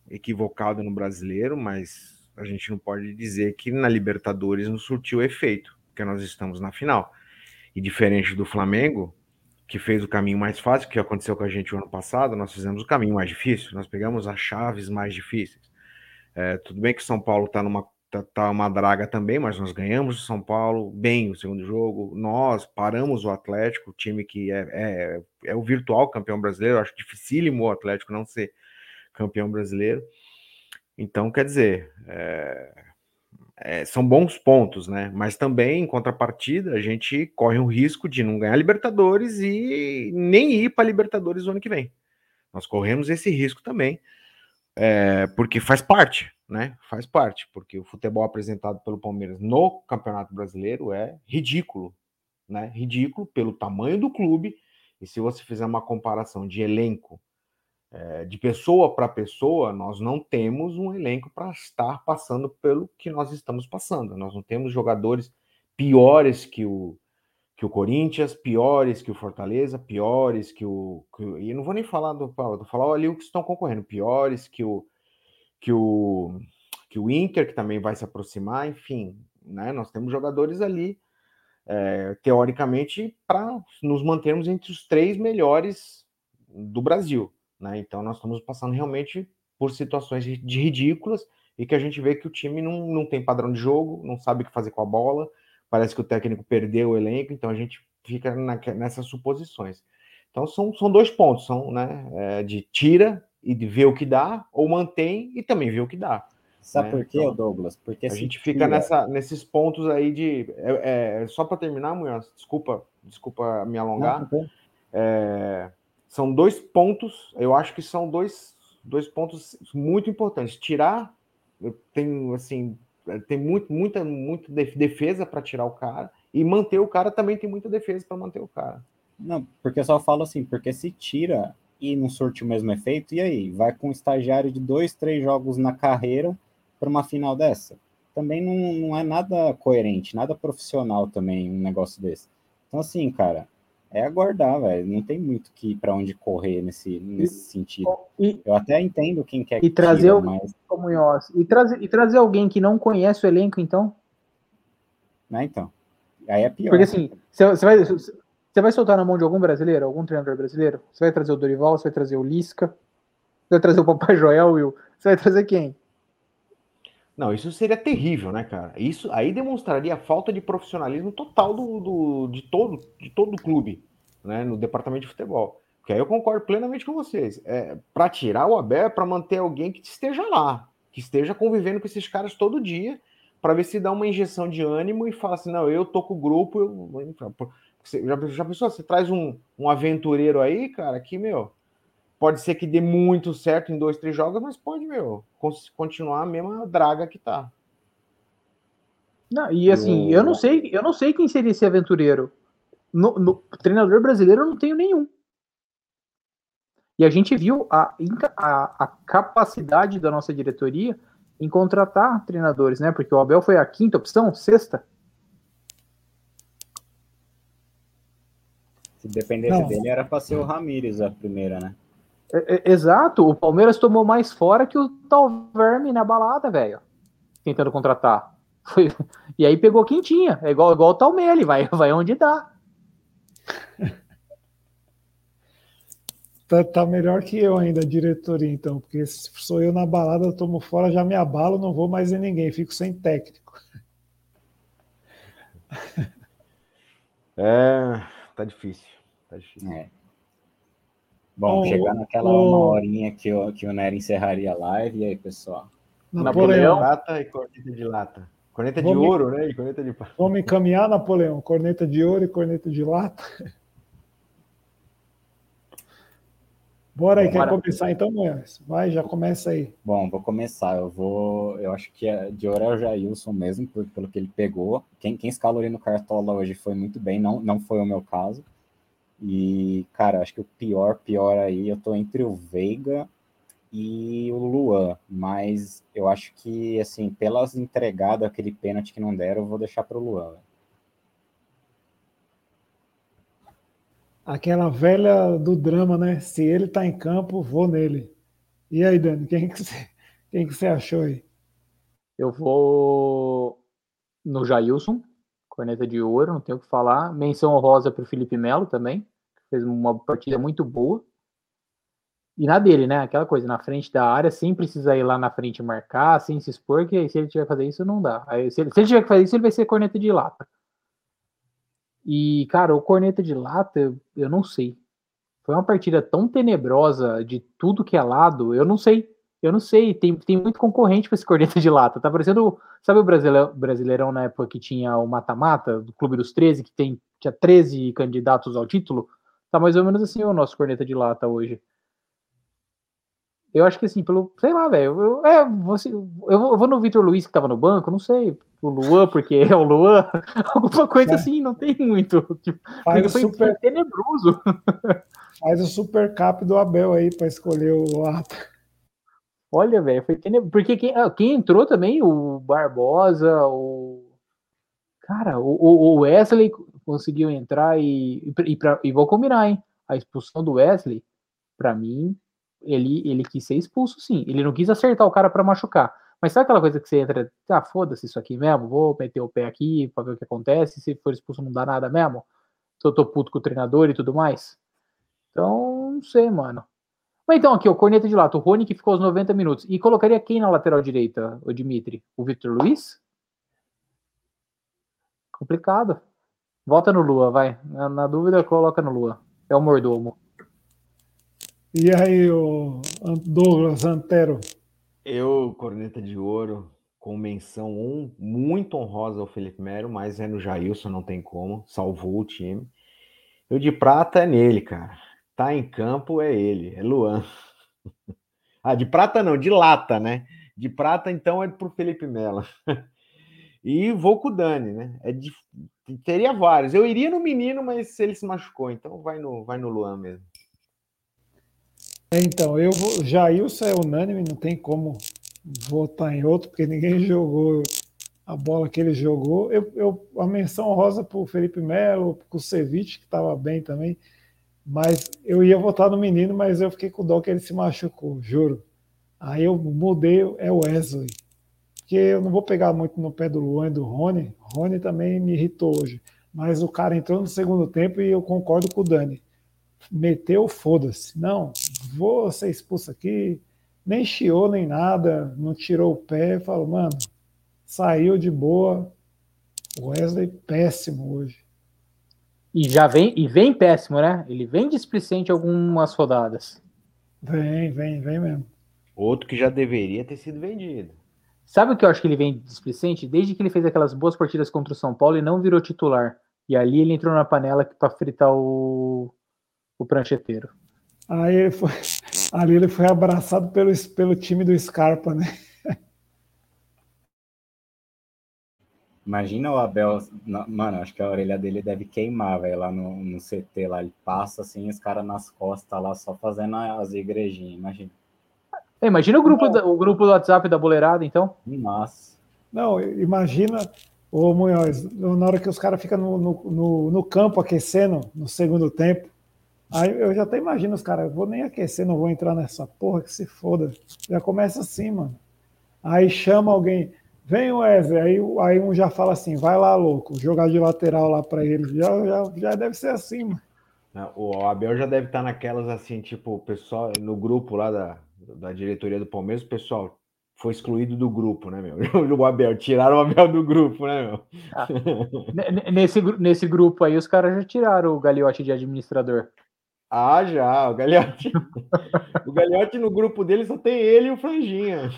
equivocado no brasileiro, mas a gente não pode dizer que na Libertadores não surtiu efeito, porque nós estamos na final. E diferente do Flamengo, que fez o caminho mais fácil, que aconteceu com a gente o ano passado, nós fizemos o caminho mais difícil, nós pegamos as chaves mais difíceis. É, tudo bem que São Paulo está numa tá, tá uma draga também, mas nós ganhamos o São Paulo bem o segundo jogo. Nós paramos o Atlético, o time que é, é, é o virtual campeão brasileiro. Eu acho dificílimo o Atlético não ser campeão brasileiro. Então, quer dizer, é, é, são bons pontos, né? Mas também, em contrapartida, a gente corre o risco de não ganhar Libertadores e nem ir para Libertadores o ano que vem. Nós corremos esse risco também, é, porque faz parte, né? Faz parte, porque o futebol apresentado pelo Palmeiras no Campeonato Brasileiro é ridículo, né? Ridículo pelo tamanho do clube. E se você fizer uma comparação de elenco é, de pessoa para pessoa, nós não temos um elenco para estar passando pelo que nós estamos passando. Nós não temos jogadores piores que o, que o Corinthians, piores que o Fortaleza, piores que o. Que e não vou nem falar do Paulo, vou falar ali o que estão concorrendo, piores que o, que o, que o Inter, que também vai se aproximar, enfim, né? Nós temos jogadores ali, é, teoricamente, para nos mantermos entre os três melhores do Brasil. Né? Então nós estamos passando realmente por situações de ridículas e que a gente vê que o time não, não tem padrão de jogo, não sabe o que fazer com a bola, parece que o técnico perdeu o elenco, então a gente fica na, nessas suposições. Então são, são dois pontos, são né, é, de tira e de ver o que dá, ou mantém e também ver o que dá. Sabe né? por quê, Então, Douglas? Porque A gente fica tira- nessa, nesses pontos aí de. é- é, só para terminar, Munhoz, desculpa, desculpa me alongar. Não, não, É, são dois pontos, eu acho que são dois, dois pontos muito importantes. Tirar, eu tenho assim, tem muito, muita, def- defesa para tirar o cara, e manter o cara também tem muita defesa para manter o cara. Não, porque eu só falo assim, porque se tira e não surte o mesmo efeito, e aí? Vai com um estagiário de dois, três jogos na carreira para uma final dessa? Também não, não é nada coerente, nada profissional também um negócio desse. Então, assim, cara, é aguardar, velho. Não tem muito que para onde correr nesse, nesse sentido. E, Eu até entendo quem quer E que trazer tira, mas, ô, Munhoz, e, trazer, e trazer alguém que não conhece o elenco, então? né, então. Aí é pior. Porque assim, você vai, você vai soltar na mão de algum brasileiro, algum treinador brasileiro? Você vai trazer o Dorival, você vai trazer o Lisca, você vai trazer o Papai Joel, Will? Você vai trazer quem? Não, isso seria terrível, né, cara? Isso aí demonstraria a falta de profissionalismo total do, do- de, todo, de todo o clube, né, no departamento de futebol. Porque aí eu concordo plenamente com vocês. É, para tirar o Abel é para manter alguém que esteja lá, que esteja convivendo com esses caras todo dia, para ver se dá uma injeção de ânimo e fala assim: não, eu tô com o grupo. Eu... já, já pensou? Você traz um, um aventureiro aí, cara, que, meu, pode ser que dê muito certo em dois, três jogos, mas pode, meu, continuar a mesma draga que tá. Não, e assim, O- eu não sei, eu não sei quem seria esse aventureiro. No, no- treinador brasileiro eu não tenho nenhum. E a gente viu a, a, a capacidade da nossa diretoria em contratar treinadores, né? Porque o Abel foi a quinta opção, sexta. Se dependesse Não. dele, era para ser o Ramires a primeira, né? É- é- exato, o Palmeiras tomou mais fora que o tal verme na balada, velho. Tentando contratar. Foi- E aí pegou quem tinha. É igual, igual o Talmeli, vai, vai onde dá. Tá, tá melhor que eu ainda, a diretoria, então, porque se sou eu na balada, eu tomo fora, já me abalo, não vou mais em ninguém, fico sem técnico. É, tá difícil. Tá difícil. É. Bom, Ô, chegar naquela ô. uma horinha que o, que o Nery encerraria a live, e aí, pessoal? Napoleão, Napoleão. Lata e cortita de lata. Corneta de Vamos ouro, né? corneta de... Vamos encaminhar, Napoleão? Corneta de ouro e corneta de lata? Bora aí, Bora. quer começar então, Moisés? Vai, já começa aí. Bom, vou começar. Eu vou. Eu acho que é de ouro é o Jailson mesmo, pelo que ele pegou. Quem, quem escalou ele no Cartola hoje foi muito bem, não, não foi o meu caso. E, cara, acho que o pior, pior aí, eu tô entre o Veiga e o Luan, mas eu acho que, assim, pelas entregadas, aquele pênalti que não deram, eu vou deixar para o Luan. Aquela velha do drama, né? Se ele tá em campo, vou nele. E aí, Dani, quem que você, quem que você achou aí? Eu vou no Jailson, corneta de ouro, não tenho o que falar. Menção honrosa para o Felipe Melo também, que fez uma partida muito boa. E na dele, né? Aquela coisa, na frente da área, sem precisar ir lá na frente marcar, sem se expor, que se ele tiver que fazer isso, não dá. Aí, se, ele, se ele tiver que fazer isso, ele vai ser corneta de lata. E, cara, o corneta de lata, eu, eu não sei. Foi uma partida tão tenebrosa de tudo que é lado, eu não sei. Eu não sei, tem, tem muito concorrente para esse corneta de lata. Tá parecendo, sabe o brasileirão, brasileirão na época que tinha o mata-mata, do Clube dos 13, que tem, tinha 13 candidatos ao título? Tá mais ou menos assim o nosso corneta de lata hoje. Eu acho que assim, pelo. Sei lá, velho. Eu, é, você, eu, eu vou no Vitor Luiz que tava no banco, não sei. O Luan, porque é o Luan. Alguma coisa é. assim, não tem muito. Tipo, faz o super tenebroso. Faz o super cap do Abel aí para escolher o ato. Olha, velho, foi tenebroso. Porque quem, ah, quem entrou também, o Barbosa, o. Cara, o, o Wesley conseguiu entrar e, e, pra, e vou combinar, hein? A expulsão do Wesley, para mim, ele, ele quis ser expulso, sim. Ele não quis acertar o cara para machucar. Mas sabe aquela coisa que você entra, ah, foda-se isso aqui mesmo, vou meter o pé aqui pra ver o que acontece, se for expulso não dá nada mesmo? Se eu tô puto com o treinador e tudo mais. Então, não sei, mano. Mas então, aqui, o corneta de lado, o Rony que ficou os 90 minutos. E colocaria quem na lateral direita, o Dimitri? O Victor Luiz? Complicado. Volta no Lua, vai. Na, na dúvida, coloca no Lua. É o mordomo. E aí, o Douglas Antero? Eu, corneta de ouro, com menção um, muito honrosa ao Felipe Melo, mas é no Jailson, não tem como, salvou o time. Eu de prata é nele, cara. Tá em campo é ele, é Luan. ah, de prata não, de lata, né? De prata, então, é pro Felipe Melo. e vou com o Dani, né? É de... Teria vários. Eu iria no menino, mas ele se machucou, então vai no, vai no Luan mesmo. Então, eu vou. Jailson é unânime, não tem como votar em outro, porque ninguém jogou a bola que ele jogou. Eu, eu a menção rosa para o Felipe Melo, para o Ceviche, que estava bem também. Mas eu ia votar no menino, mas eu fiquei com dó que ele se machucou, juro. Aí eu mudei, é o Wesley. Porque eu não vou pegar muito no pé do Luan e do Rony. Rony também me irritou hoje. Mas o cara entrou no segundo tempo e eu concordo com o Dani meteu, foda-se. Não, vou ser expulso aqui. Nem chiou nem nada, não tirou o pé. Falou, mano, saiu de boa. Wesley péssimo hoje. E já vem, e vem péssimo, né? Ele vem displicente algumas rodadas. Vem, vem, vem mesmo. Outro que já deveria ter sido vendido. Sabe o que eu acho que ele vem displicente? Desde que ele fez aquelas boas partidas contra o São Paulo e não virou titular. E ali ele entrou na panela para fritar o, o prancheteiro. Aí ele foi, ali ele foi abraçado pelo, pelo time do Scarpa, né? Imagina o Abel, mano, acho que a orelha dele deve queimar, velho, lá no, no CT, lá ele passa assim, os caras nas costas lá, só fazendo as igrejinhas, imagina. É, imagina o grupo, da, o grupo do WhatsApp da boleirada, então. Nossa. Não, imagina, ô Munhoz, na hora que os caras ficam no, no, no, no campo aquecendo, no segundo tempo, Aí eu já até imagino os caras, vou nem aquecer, não vou entrar nessa porra que se foda. Já começa assim, mano. Aí chama alguém, vem o Wesley, aí, aí um já fala assim, vai lá, louco, jogar de lateral lá para ele. Já, já, já deve ser assim, mano. O Abel já deve estar naquelas assim, tipo, o pessoal no grupo lá da, da diretoria do Palmeiras, o pessoal foi excluído do grupo, né, meu? O Abel, tiraram o Abel do grupo, né, meu? Ah, nesse, nesse grupo aí, os caras já tiraram o Gagliotti de administrador. Ah, já, o Gagliotti. o Gagliotti no grupo dele só tem ele e o Franjinha.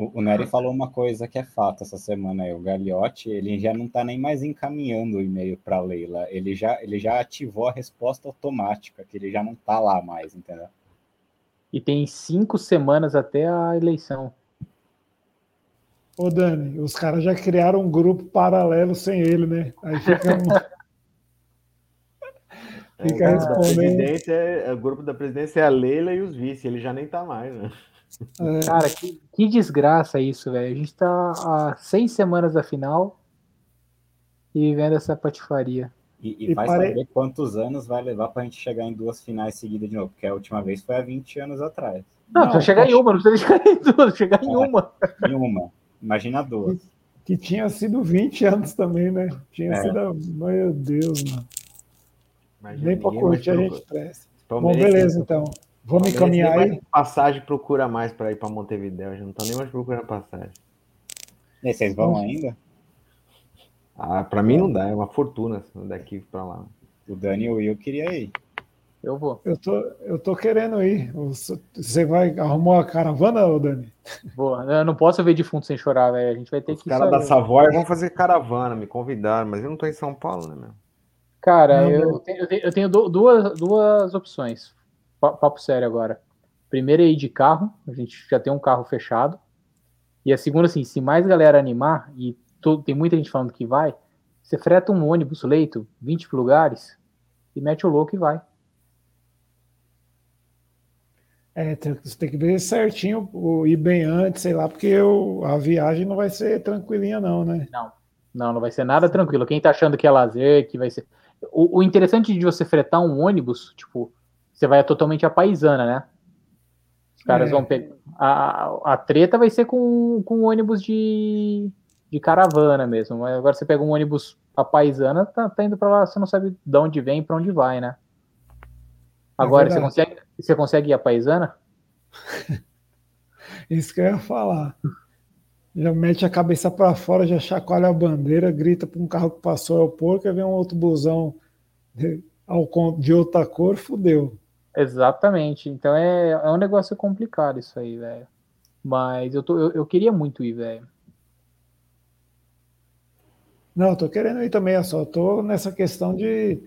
O, o Nery falou uma coisa que é fato essa semana aí. O Gagliotti, ele já não está nem mais encaminhando o e-mail para Leila. Ele já, ele já ativou a resposta automática, que ele já não está lá mais, entendeu? E tem cinco semanas até a eleição. Ô, Dani, os caras já criaram um grupo paralelo sem ele, né? Aí fica. fica é, respondendo. É, o grupo da presidência é a Leila e os vice, ele já nem tá mais, né? É. Cara, que, que desgraça isso, velho. A gente tá há seis semanas da final e vendo essa patifaria. E, e, e vai pare... saber quantos anos vai levar pra gente chegar em duas finais seguidas de novo, porque a última vez foi há 20 anos atrás. Não, não chegar em uma, não precisa chegar em duas, chegar em é, uma. Em uma. Imagina duas. Que, que, tinha sido 20 anos também, né? Tinha é. sido. Meu Deus, mano. Imagina, Nem pra curtir a gente presta. Bom, beleza, então. Vamos encaminhar aí. Passagem procura mais para ir para Montevideo. Já não estão nem mais procurando passagem. E vocês vão ainda? Ah, para mim não dá, é uma fortuna daqui para lá. O Dani e Will queria ir. Eu vou. Eu tô, eu tô querendo ir. Você vai arrumar a caravana, Dani? Vou. Eu não posso ver defunto sem chorar, velho. A gente vai ter Os que. Os caras da Savoy vão fazer caravana, me convidaram, mas eu não tô em São Paulo, né, meu? Cara, não, eu, tenho, eu tenho duas, duas opções. Papo sério agora. Primeiro é ir de carro, a gente já tem um carro fechado. E a segunda, assim, se mais galera animar, e tem muita gente falando que vai, você freta um ônibus leito, 20 lugares, e mete o louco e vai. É, você tem que ver certinho, ir bem antes, sei lá, porque eu, a viagem não vai ser tranquilinha, não, né? Não, não, não vai ser nada tranquilo. Quem tá achando que é lazer, que vai ser. O, o interessante de você fretar um ônibus, tipo, você vai totalmente a paisana, né? Os caras é. vão pegar. A, a treta vai ser com, com ônibus de, de caravana mesmo. Agora você pega um ônibus a paisana, tá, tá indo para lá, você não sabe de onde vem e para onde vai, né? É agora, é você, consegue, você consegue ir a paisana? Isso que eu ia falar. Já mete a cabeça para fora, já chacoalha a bandeira, grita para um carro que passou é o porco, aí vem um outro busão de, de outra cor, fudeu. Exatamente. Então é, é um negócio complicado isso aí, velho. Mas eu, tô, eu, eu queria muito ir, velho. Não, tô querendo ir também, eu só tô nessa questão de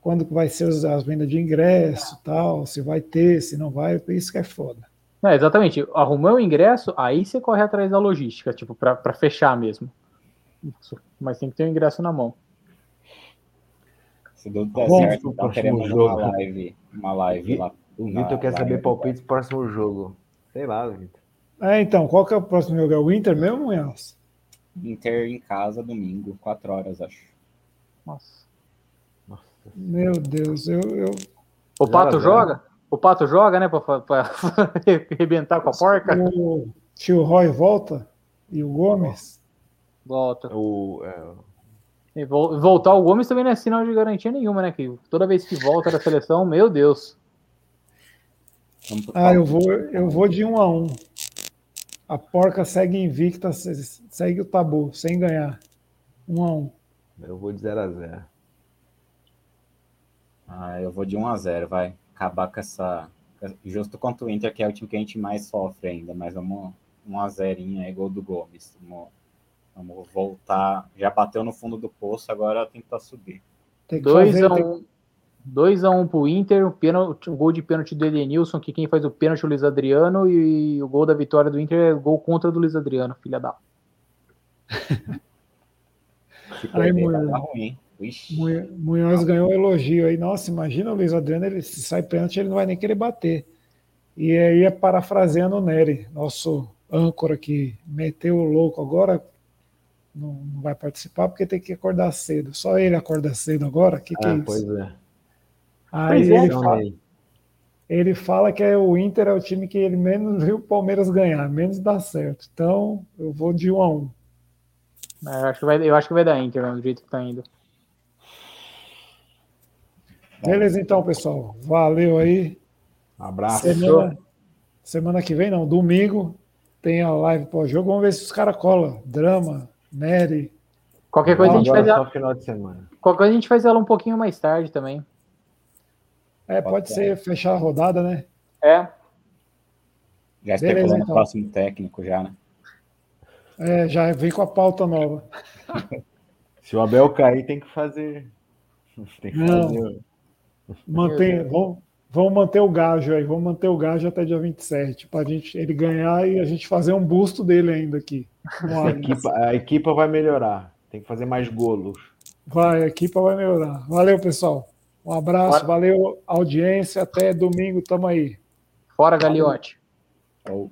quando vai ser as vendas de ingresso tal, se vai ter, se não vai, isso que é foda. É, exatamente. Arrumou o ingresso, aí você corre atrás da logística, tipo, para fechar mesmo. Mas tem que ter o ingresso na mão. Se tudo der certo, então teremos jogo. uma live, uma live lá. O Vitor quer saber palpite do próximo jogo. Sei lá, Vitor. É, então, qual que é o próximo jogo? É o Inter mesmo, Munhoz? Inter em casa, domingo, 4 horas, acho. Nossa. Nossa. Meu Deus, eu. eu... O Pato joga? O Pato joga, né? Pra, pra arrebentar com a porca? O tio Roy volta? E o Gomes? Volta. O, é, voltar o Gomes também não é sinal de garantia nenhuma, né? Que toda vez que volta da seleção, meu Deus. Ah, eu vou, eu vou de um a um. A porca segue invicta, segue o tabu, sem ganhar. Um a um. Eu vou de 0 a 0 Ah, eu vou de 1 a 0 vai. Acabar com essa. Justo contra o Inter, que é o time que a gente mais sofre ainda, mas vamos 1 a 0 aí, gol do Gomes. Vamos Vamos voltar. Já bateu no fundo do poço, agora tentar subir. 2x1 um, dois a um pro Inter, o, pênalti, o gol de pênalti do Edenilson, que quem faz o pênalti é o Luiz Adriano, e o gol da vitória do Inter é o gol contra do Luiz Adriano, filha da. aí, Munhoz ganhou um elogio aí. Nossa, imagina o Luiz Adriano, ele se sai pênalti, ele não vai nem querer bater. E aí é parafraseando o Nery, nosso âncora que meteu o louco agora, não, não, vai participar porque tem que acordar cedo. Só ele acorda cedo agora? Que que é, é isso? Pois é. Aí pois é, ele, é, fala, ele fala que é o Inter é o time que ele menos viu o Palmeiras ganhar, menos dá certo. Então eu vou de um a um. É, eu, acho que vai, eu acho que vai dar Inter, né, do jeito que tá indo. Beleza, então, pessoal. Valeu aí. Um abraço. Semana, semana que vem, não, domingo, tem a live pós-jogo. Vamos ver se os caras colam. Drama, Nery. Qualquer coisa a gente faz ela. final de semana. Qualquer coisa a gente faz ela um pouquinho mais tarde também. É, pode ser fechar a rodada, né? É. Já especulando então. o próximo técnico já, né? É, já vem com a pauta nova. Se o Abel cair, tem que fazer. Tem que Não. fazer. Mantém, vamos, vamos manter o gajo aí, vamos manter o gajo até dia 27, para gente ele ganhar e a gente fazer um busto dele ainda aqui. A equipa, a equipa vai melhorar. Tem que fazer mais golos. Vai, a equipa vai melhorar. Valeu, pessoal. Um abraço, Bora. valeu, audiência. Até domingo, tamo aí. Fora, Galiote. Ou